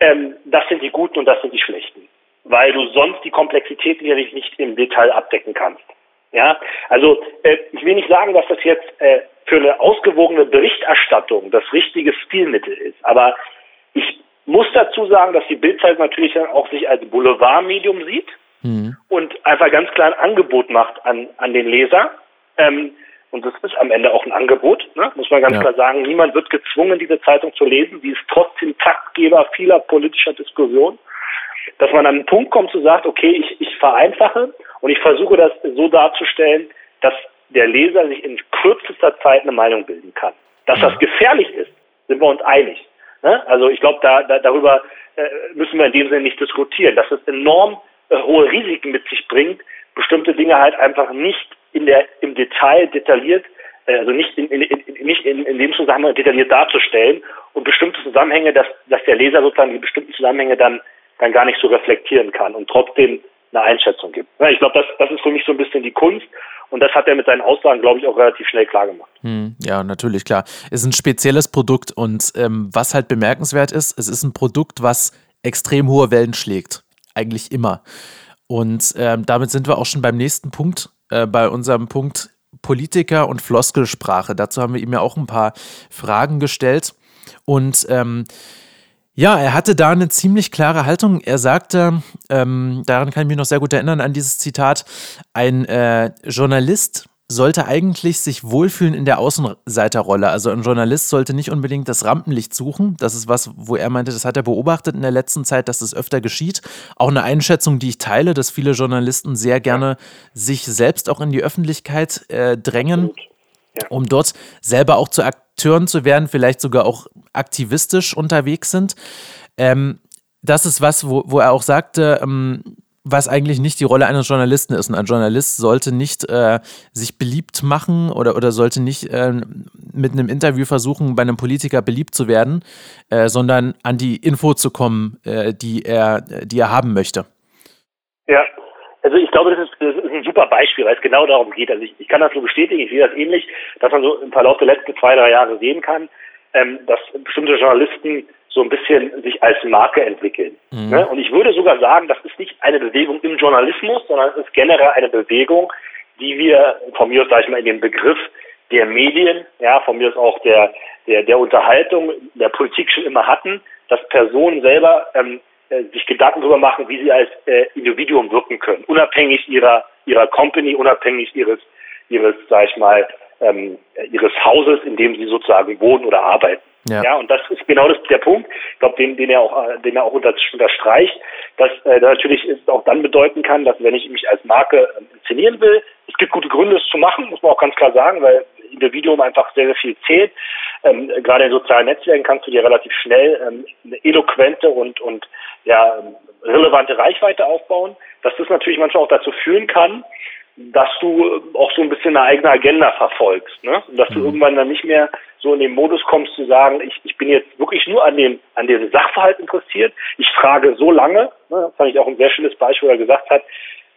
ähm, das sind die Guten und das sind die Schlechten. Weil du sonst die Komplexitäten ja nicht, nicht im Detail abdecken kannst. Ja, also äh, ich will nicht sagen, dass das jetzt äh, für eine ausgewogene Berichterstattung das richtige Stilmittel ist, aber ich muss dazu sagen, dass die Bildzeit natürlich dann auch sich als Boulevardmedium sieht mhm. und einfach ganz klar ein Angebot macht an, an den Leser. Ähm, und das ist am Ende auch ein Angebot, ne? muss man ganz ja. klar sagen. Niemand wird gezwungen, diese Zeitung zu lesen. Die ist trotzdem Taktgeber vieler politischer Diskussionen. Dass man an einen Punkt kommt zu sagen, okay, ich, ich vereinfache und ich versuche das so darzustellen, dass der Leser sich in kürzester Zeit eine Meinung bilden kann. Dass ja. das gefährlich ist, sind wir uns einig. Ne? Also ich glaube, da, da, darüber äh, müssen wir in dem Sinne nicht diskutieren. Dass es enorm äh, hohe Risiken mit sich bringt, bestimmte Dinge halt einfach nicht in der, im Detail detailliert, äh, also nicht in, in, in, nicht in, in dem Zusammenhang detailliert darzustellen und bestimmte Zusammenhänge, dass, dass der Leser sozusagen die bestimmten Zusammenhänge dann, dann gar nicht so reflektieren kann und trotzdem eine Einschätzung gibt. Ich glaube, das, das ist für mich so ein bisschen die Kunst und das hat er mit seinen Aussagen, glaube ich, auch relativ schnell klar gemacht. Hm, ja, natürlich, klar. Es ist ein spezielles Produkt und ähm, was halt bemerkenswert ist, es ist ein Produkt, was extrem hohe Wellen schlägt. Eigentlich immer. Und ähm, damit sind wir auch schon beim nächsten Punkt, äh, bei unserem Punkt Politiker und Floskelsprache. Dazu haben wir ihm ja auch ein paar Fragen gestellt. Und ähm, ja, er hatte da eine ziemlich klare Haltung. Er sagte, ähm, daran kann ich mich noch sehr gut erinnern, an dieses Zitat, ein äh, Journalist sollte eigentlich sich wohlfühlen in der Außenseiterrolle. Also ein Journalist sollte nicht unbedingt das Rampenlicht suchen. Das ist was, wo er meinte, das hat er beobachtet in der letzten Zeit, dass das öfter geschieht. Auch eine Einschätzung, die ich teile, dass viele Journalisten sehr gerne sich selbst auch in die Öffentlichkeit äh, drängen, um dort selber auch zu Akteuren zu werden, vielleicht sogar auch aktivistisch unterwegs sind. Ähm, das ist was, wo, wo er auch sagte, ähm, was eigentlich nicht die Rolle eines Journalisten ist. Und ein Journalist sollte nicht äh, sich beliebt machen oder, oder sollte nicht äh, mit einem Interview versuchen, bei einem Politiker beliebt zu werden, äh, sondern an die Info zu kommen, äh, die, er, die er haben möchte. Ja, also ich glaube, das ist, das ist ein super Beispiel, weil es genau darum geht. Also ich, ich kann das so bestätigen, ich sehe das ähnlich, dass man so im Verlauf der letzten zwei, drei Jahre sehen kann, ähm, dass bestimmte Journalisten so ein bisschen sich als Marke entwickeln. Mhm. Ne? Und ich würde sogar sagen, das ist nicht eine Bewegung im Journalismus, sondern es ist generell eine Bewegung, die wir von mir aus, sage ich mal, in den Begriff der Medien, ja, von mir aus auch der, der, der Unterhaltung, der Politik schon immer hatten, dass Personen selber ähm, äh, sich Gedanken darüber machen, wie sie als äh, Individuum wirken können, unabhängig ihrer ihrer Company, unabhängig ihres ihres, sag ich mal, ähm, ihres Hauses, in dem sie sozusagen wohnen oder arbeiten. Ja. ja, und das ist genau das, der Punkt, ich glaube, den, den er auch, den er auch unterstreicht, dass äh, natürlich es auch dann bedeuten kann, dass wenn ich mich als Marke äh, inszenieren will, es gibt gute Gründe, es zu machen, muss man auch ganz klar sagen, weil Individuum einfach sehr, sehr viel zählt. Ähm, gerade in sozialen Netzwerken kannst du dir relativ schnell ähm, eine eloquente und, und ja, relevante Reichweite aufbauen, dass das natürlich manchmal auch dazu führen kann, dass du äh, auch so ein bisschen eine eigene Agenda verfolgst, ne? Und dass du mhm. irgendwann dann nicht mehr so in den Modus kommst zu sagen, ich, ich bin jetzt wirklich nur an dem, an dem Sachverhalt interessiert. Ich frage so lange, ne, das fand ich auch ein sehr schönes Beispiel, wo er gesagt hat,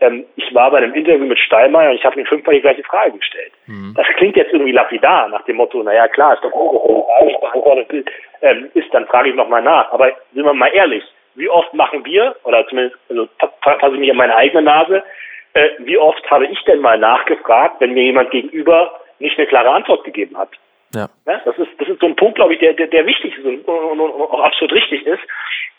ähm, ich war bei einem Interview mit Steinmeier und ich habe ihm fünfmal die gleiche Frage gestellt. Mhm. Das klingt jetzt irgendwie lapidar, nach dem Motto, naja klar, ist doch auch, wenn beantwortet ähm, ist, dann frage ich nochmal nach. Aber sind wir mal ehrlich, wie oft machen wir, oder zumindest also, fasse ich mich an meine eigene Nase, äh, wie oft habe ich denn mal nachgefragt, wenn mir jemand gegenüber nicht eine klare Antwort gegeben hat? Ja. ja. das ist das ist so ein Punkt, glaube ich, der, der, der wichtig ist und, und, und, auch absolut richtig ist.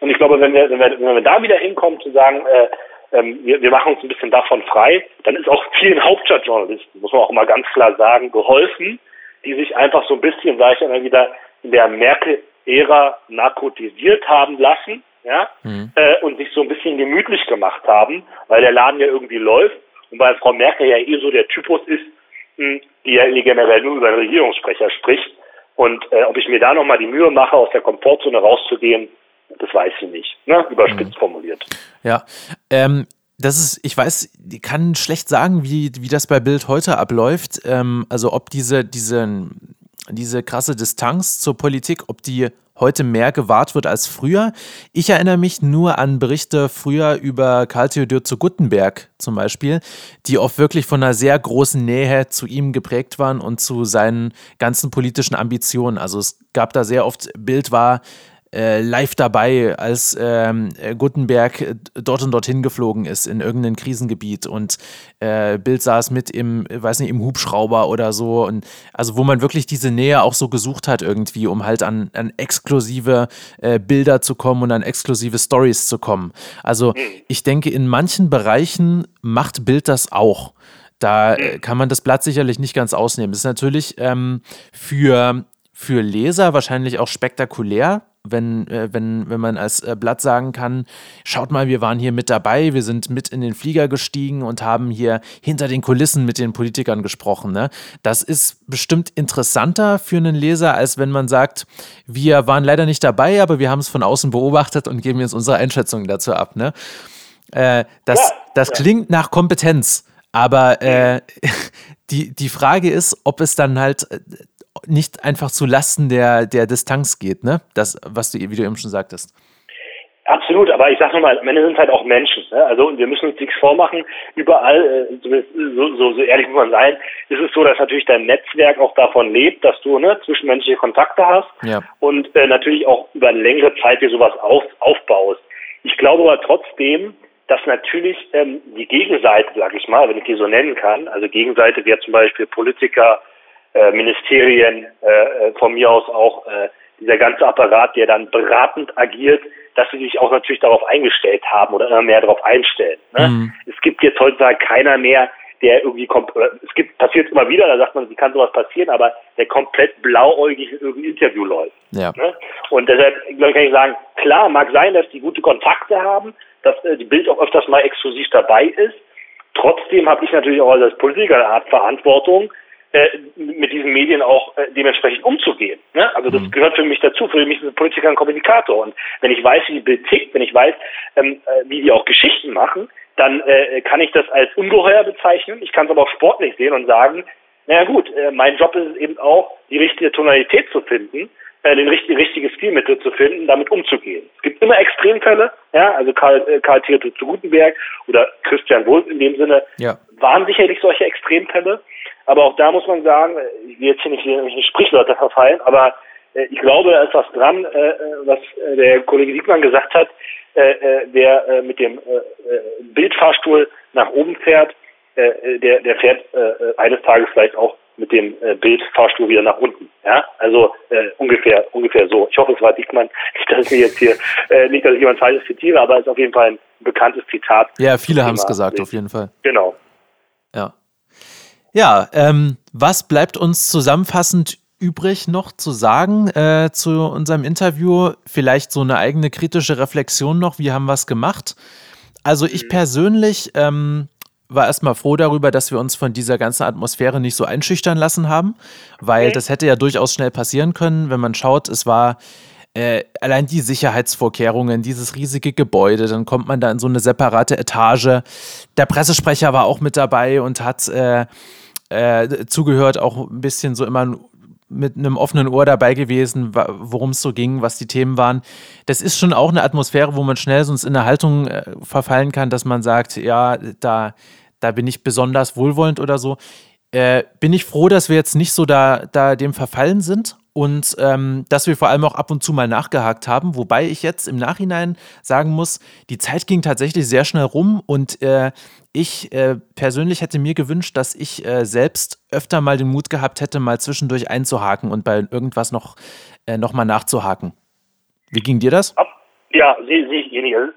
Und ich glaube, wenn wir, wenn wir, wenn wir da wieder hinkommen, zu sagen, äh, ähm, wir, wir machen uns ein bisschen davon frei, dann ist auch vielen Hauptstadtjournalisten, muss man auch mal ganz klar sagen, geholfen, die sich einfach so ein bisschen, sage ich immer wieder, in der Merkel-Ära narkotisiert haben lassen ja, mhm. äh, und sich so ein bisschen gemütlich gemacht haben, weil der Laden ja irgendwie läuft und weil Frau Merkel ja eh so der Typus ist, die ja generell nur über den Regierungssprecher spricht. Und äh, ob ich mir da nochmal die Mühe mache, aus der Komfortzone rauszugehen, das weiß ich nicht, ne? überspitzt mhm. formuliert. Ja, ähm, das ist, ich weiß, ich kann schlecht sagen, wie, wie das bei Bild heute abläuft. Ähm, also ob diese, diese, diese krasse Distanz zur Politik, ob die heute mehr gewahrt wird als früher. Ich erinnere mich nur an Berichte früher über Karl Theodor zu Guttenberg zum Beispiel, die oft wirklich von einer sehr großen Nähe zu ihm geprägt waren und zu seinen ganzen politischen Ambitionen. Also es gab da sehr oft, Bild war äh, live dabei, als ähm, Gutenberg dort und dorthin geflogen ist in irgendein Krisengebiet und äh, Bild saß mit im, weiß nicht, im Hubschrauber oder so und also wo man wirklich diese Nähe auch so gesucht hat irgendwie, um halt an, an exklusive äh, Bilder zu kommen und an exklusive Stories zu kommen. Also ich denke, in manchen Bereichen macht Bild das auch. Da äh, kann man das Blatt sicherlich nicht ganz ausnehmen. Das ist natürlich ähm, für, für Leser wahrscheinlich auch spektakulär, wenn, äh, wenn, wenn man als äh, Blatt sagen kann, schaut mal, wir waren hier mit dabei, wir sind mit in den Flieger gestiegen und haben hier hinter den Kulissen mit den Politikern gesprochen. Ne? Das ist bestimmt interessanter für einen Leser, als wenn man sagt, wir waren leider nicht dabei, aber wir haben es von außen beobachtet und geben jetzt unsere Einschätzung dazu ab. Ne? Äh, das, ja, das ja. klingt nach Kompetenz. Aber äh, die, die Frage ist, ob es dann halt äh, nicht einfach zu Lasten der, der Distanz geht, ne? Das, was du, wie du eben schon sagtest. Absolut, aber ich sage nochmal, am Ende sind halt auch Menschen. Ne? Also wir müssen uns nichts vormachen. Überall, äh, so, so, so ehrlich muss man sein, ist es so, dass natürlich dein Netzwerk auch davon lebt, dass du ne, zwischenmenschliche Kontakte hast ja. und äh, natürlich auch über eine längere Zeit dir sowas auf, aufbaust. Ich glaube aber trotzdem, dass natürlich ähm, die Gegenseite, sage ich mal, wenn ich die so nennen kann, also Gegenseite wäre zum Beispiel Politiker, Ministerien, äh, äh, von mir aus auch äh, dieser ganze Apparat, der dann beratend agiert, dass sie sich auch natürlich darauf eingestellt haben oder immer mehr darauf einstellen. Ne? Mhm. Es gibt jetzt heutzutage keiner mehr, der irgendwie kommt, es gibt, passiert immer wieder, da sagt man, wie kann sowas passieren, aber der komplett blauäugig in irgendein Interview läuft. Ja. Ne? Und deshalb, glaube ich, kann ich sagen, klar, mag sein, dass die gute Kontakte haben, dass äh, die Bild auch öfters mal exklusiv dabei ist. Trotzdem habe ich natürlich auch als Politiker eine Art Verantwortung, äh, mit diesen Medien auch äh, dementsprechend umzugehen. Ne? Also das mhm. gehört für mich dazu. Für mich ist ein Politiker ein Kommunikator. Und wenn ich weiß, wie die Bild tickt, wenn ich weiß, ähm, äh, wie die auch Geschichten machen, dann äh, kann ich das als ungeheuer bezeichnen. Ich kann es aber auch sportlich sehen und sagen, naja gut, äh, mein Job ist es eben auch, die richtige Tonalität zu finden, äh, den richtigen richtige Stilmittel zu finden, damit umzugehen. Es gibt immer Extremfälle, ja, also Karl, äh, Karl Theodor zu Gutenberg oder Christian Wulff in dem Sinne ja. waren sicherlich solche Extremfälle. Aber auch da muss man sagen, ich will jetzt hier nicht in Sprichwörter verfallen, aber äh, ich glaube, da ist was dran, äh, äh was äh, der Kollege Siegmann gesagt hat, äh, äh der äh, mit dem äh, Bildfahrstuhl nach oben fährt, äh, der, der fährt äh, eines Tages vielleicht auch mit dem äh, Bildfahrstuhl wieder nach unten. Ja, also äh, ungefähr ungefähr so. Ich hoffe, es war Dickmann. Nicht, dass ich jetzt hier äh, nicht, dass ich jemand falsches zitiere, aber es ist auf jeden Fall ein bekanntes Zitat. Ja, viele haben es gesagt, auf jeden Fall. Genau. Ja. Ja, ähm, was bleibt uns zusammenfassend übrig noch zu sagen äh, zu unserem Interview? Vielleicht so eine eigene kritische Reflexion noch. Wie haben wir es gemacht? Also ich mhm. persönlich ähm, war erstmal froh darüber, dass wir uns von dieser ganzen Atmosphäre nicht so einschüchtern lassen haben, weil okay. das hätte ja durchaus schnell passieren können, wenn man schaut, es war äh, allein die Sicherheitsvorkehrungen, dieses riesige Gebäude, dann kommt man da in so eine separate Etage. Der Pressesprecher war auch mit dabei und hat äh, äh, zugehört, auch ein bisschen so immer mit einem offenen Ohr dabei gewesen, worum es so ging, was die Themen waren. Das ist schon auch eine Atmosphäre, wo man schnell sonst in eine Haltung äh, verfallen kann, dass man sagt, ja, da, da bin ich besonders wohlwollend oder so. Äh, bin ich froh, dass wir jetzt nicht so da, da dem verfallen sind und ähm, dass wir vor allem auch ab und zu mal nachgehakt haben, wobei ich jetzt im Nachhinein sagen muss, die Zeit ging tatsächlich sehr schnell rum und äh, ich äh, persönlich hätte mir gewünscht, dass ich äh, selbst öfter mal den Mut gehabt hätte, mal zwischendurch einzuhaken und bei irgendwas noch, äh, noch mal nachzuhaken. Wie ging dir das? Ja, sehe ich ähnlich. Also,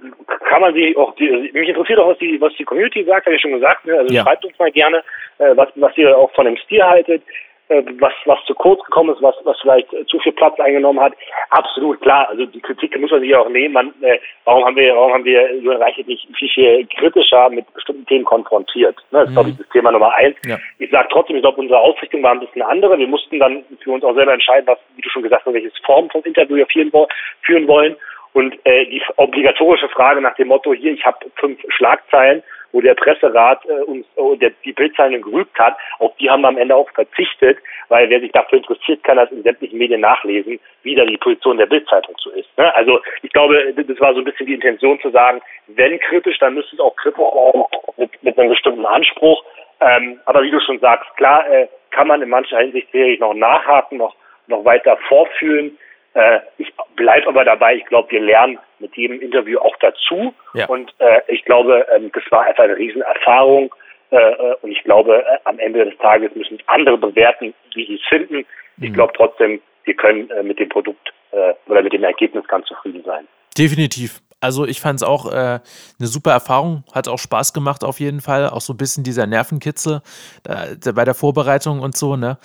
kann man sie auch, die, mich interessiert auch, was die, was die Community sagt, habe ich schon gesagt. Ne? Also ja. schreibt uns mal gerne, äh, was, was ihr auch von dem Stil haltet. Äh, was, was zu kurz gekommen ist, was, was vielleicht zu viel Platz eingenommen hat. Absolut klar. Also die Kritik muss man sich auch nehmen. Man, äh, warum haben wir, warum haben wir Julian Reichert nicht viel, viel kritischer mit bestimmten Themen konfrontiert? Ne, das ist, glaube ich, mhm. das Thema Nummer eins. Ja. Ich sage trotzdem, ich glaube, unsere Ausrichtung war ein bisschen andere. Wir mussten dann für uns auch selber entscheiden, was, wie du schon gesagt hast, welches Form vom Interview wir führen wollen. Und äh, die obligatorische Frage nach dem Motto, hier, ich habe fünf Schlagzeilen wo der Presserat äh, uns äh, der, die Bildzeitung gerügt hat, auf die haben wir am Ende auch verzichtet, weil wer sich dafür interessiert, kann das in sämtlichen Medien nachlesen, wie da die Position der Bildzeitung so ist. Ne? Also ich glaube, das war so ein bisschen die Intention zu sagen, wenn kritisch, dann müsste es auch kritisch sein mit, mit einem bestimmten Anspruch. Ähm, aber wie du schon sagst, klar äh, kann man in mancher Hinsicht sicherlich noch nachhaken, noch noch weiter vorfühlen. Äh, ich bleibe aber dabei, ich glaube, wir lernen mit jedem Interview auch dazu. Ja. Und äh, ich glaube, ähm, das war einfach eine Riesenerfahrung. Äh, äh und ich glaube, äh, am Ende des Tages müssen andere bewerten, wie sie es finden. Mhm. Ich glaube trotzdem, wir können äh, mit dem Produkt äh, oder mit dem Ergebnis ganz zufrieden sein. Definitiv. Also ich fand es auch äh, eine super Erfahrung, hat auch Spaß gemacht auf jeden Fall, auch so ein bisschen dieser Nervenkitze äh, bei der Vorbereitung und so, ne?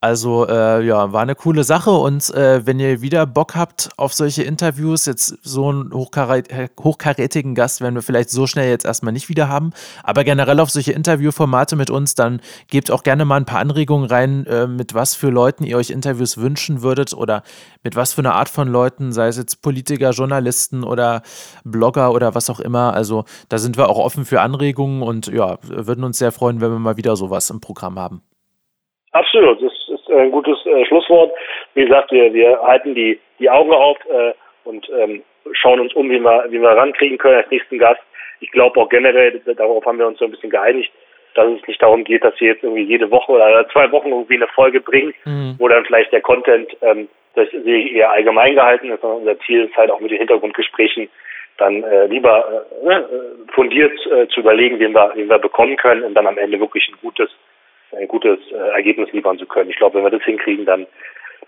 Also äh, ja, war eine coole Sache und äh, wenn ihr wieder Bock habt auf solche Interviews, jetzt so einen hochkarätigen Gast werden wir vielleicht so schnell jetzt erstmal nicht wieder haben, aber generell auf solche Interviewformate mit uns, dann gebt auch gerne mal ein paar Anregungen rein, äh, mit was für Leuten ihr euch Interviews wünschen würdet oder mit was für einer Art von Leuten, sei es jetzt Politiker, Journalisten oder Blogger oder was auch immer. Also da sind wir auch offen für Anregungen und ja, würden uns sehr freuen, wenn wir mal wieder sowas im Programm haben. Absolut, ein gutes äh, Schlusswort. Wie gesagt, wir, wir halten die, die Augen auf äh, und ähm, schauen uns um, wie wir, wie wir rankriegen können als nächsten Gast. Ich glaube auch generell, darauf haben wir uns so ein bisschen geeinigt, dass es nicht darum geht, dass wir jetzt irgendwie jede Woche oder zwei Wochen irgendwie eine Folge bringen, mhm. wo dann vielleicht der Content, ähm, das sehe ich eher allgemein gehalten ist, sondern unser Ziel ist halt auch mit den Hintergrundgesprächen dann äh, lieber äh, ne, fundiert äh, zu überlegen, wen wir, wen wir bekommen können und dann am Ende wirklich ein gutes ein gutes äh, Ergebnis liefern zu können. Ich glaube, wenn wir das hinkriegen, dann,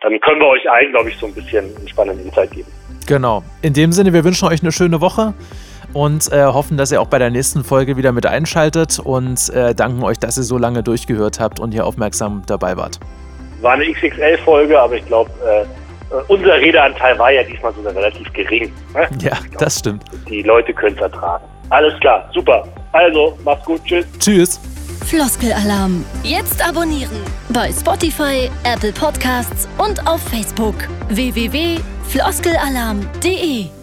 dann können wir euch allen, glaube ich, so ein bisschen einen spannenden Insight geben. Genau. In dem Sinne, wir wünschen euch eine schöne Woche und äh, hoffen, dass ihr auch bei der nächsten Folge wieder mit einschaltet und äh, danken euch, dass ihr so lange durchgehört habt und hier aufmerksam dabei wart. War eine XXL-Folge, aber ich glaube, äh, äh, unser Redeanteil war ja diesmal sogar relativ gering. Ne? Ja, glaub, das stimmt. Die Leute können es ertragen. Alles klar, super. Also, macht's gut. Tschüss. Tschüss. Floskelalarm. Jetzt abonnieren. Bei Spotify, Apple Podcasts und auf Facebook. www.floskelalarm.de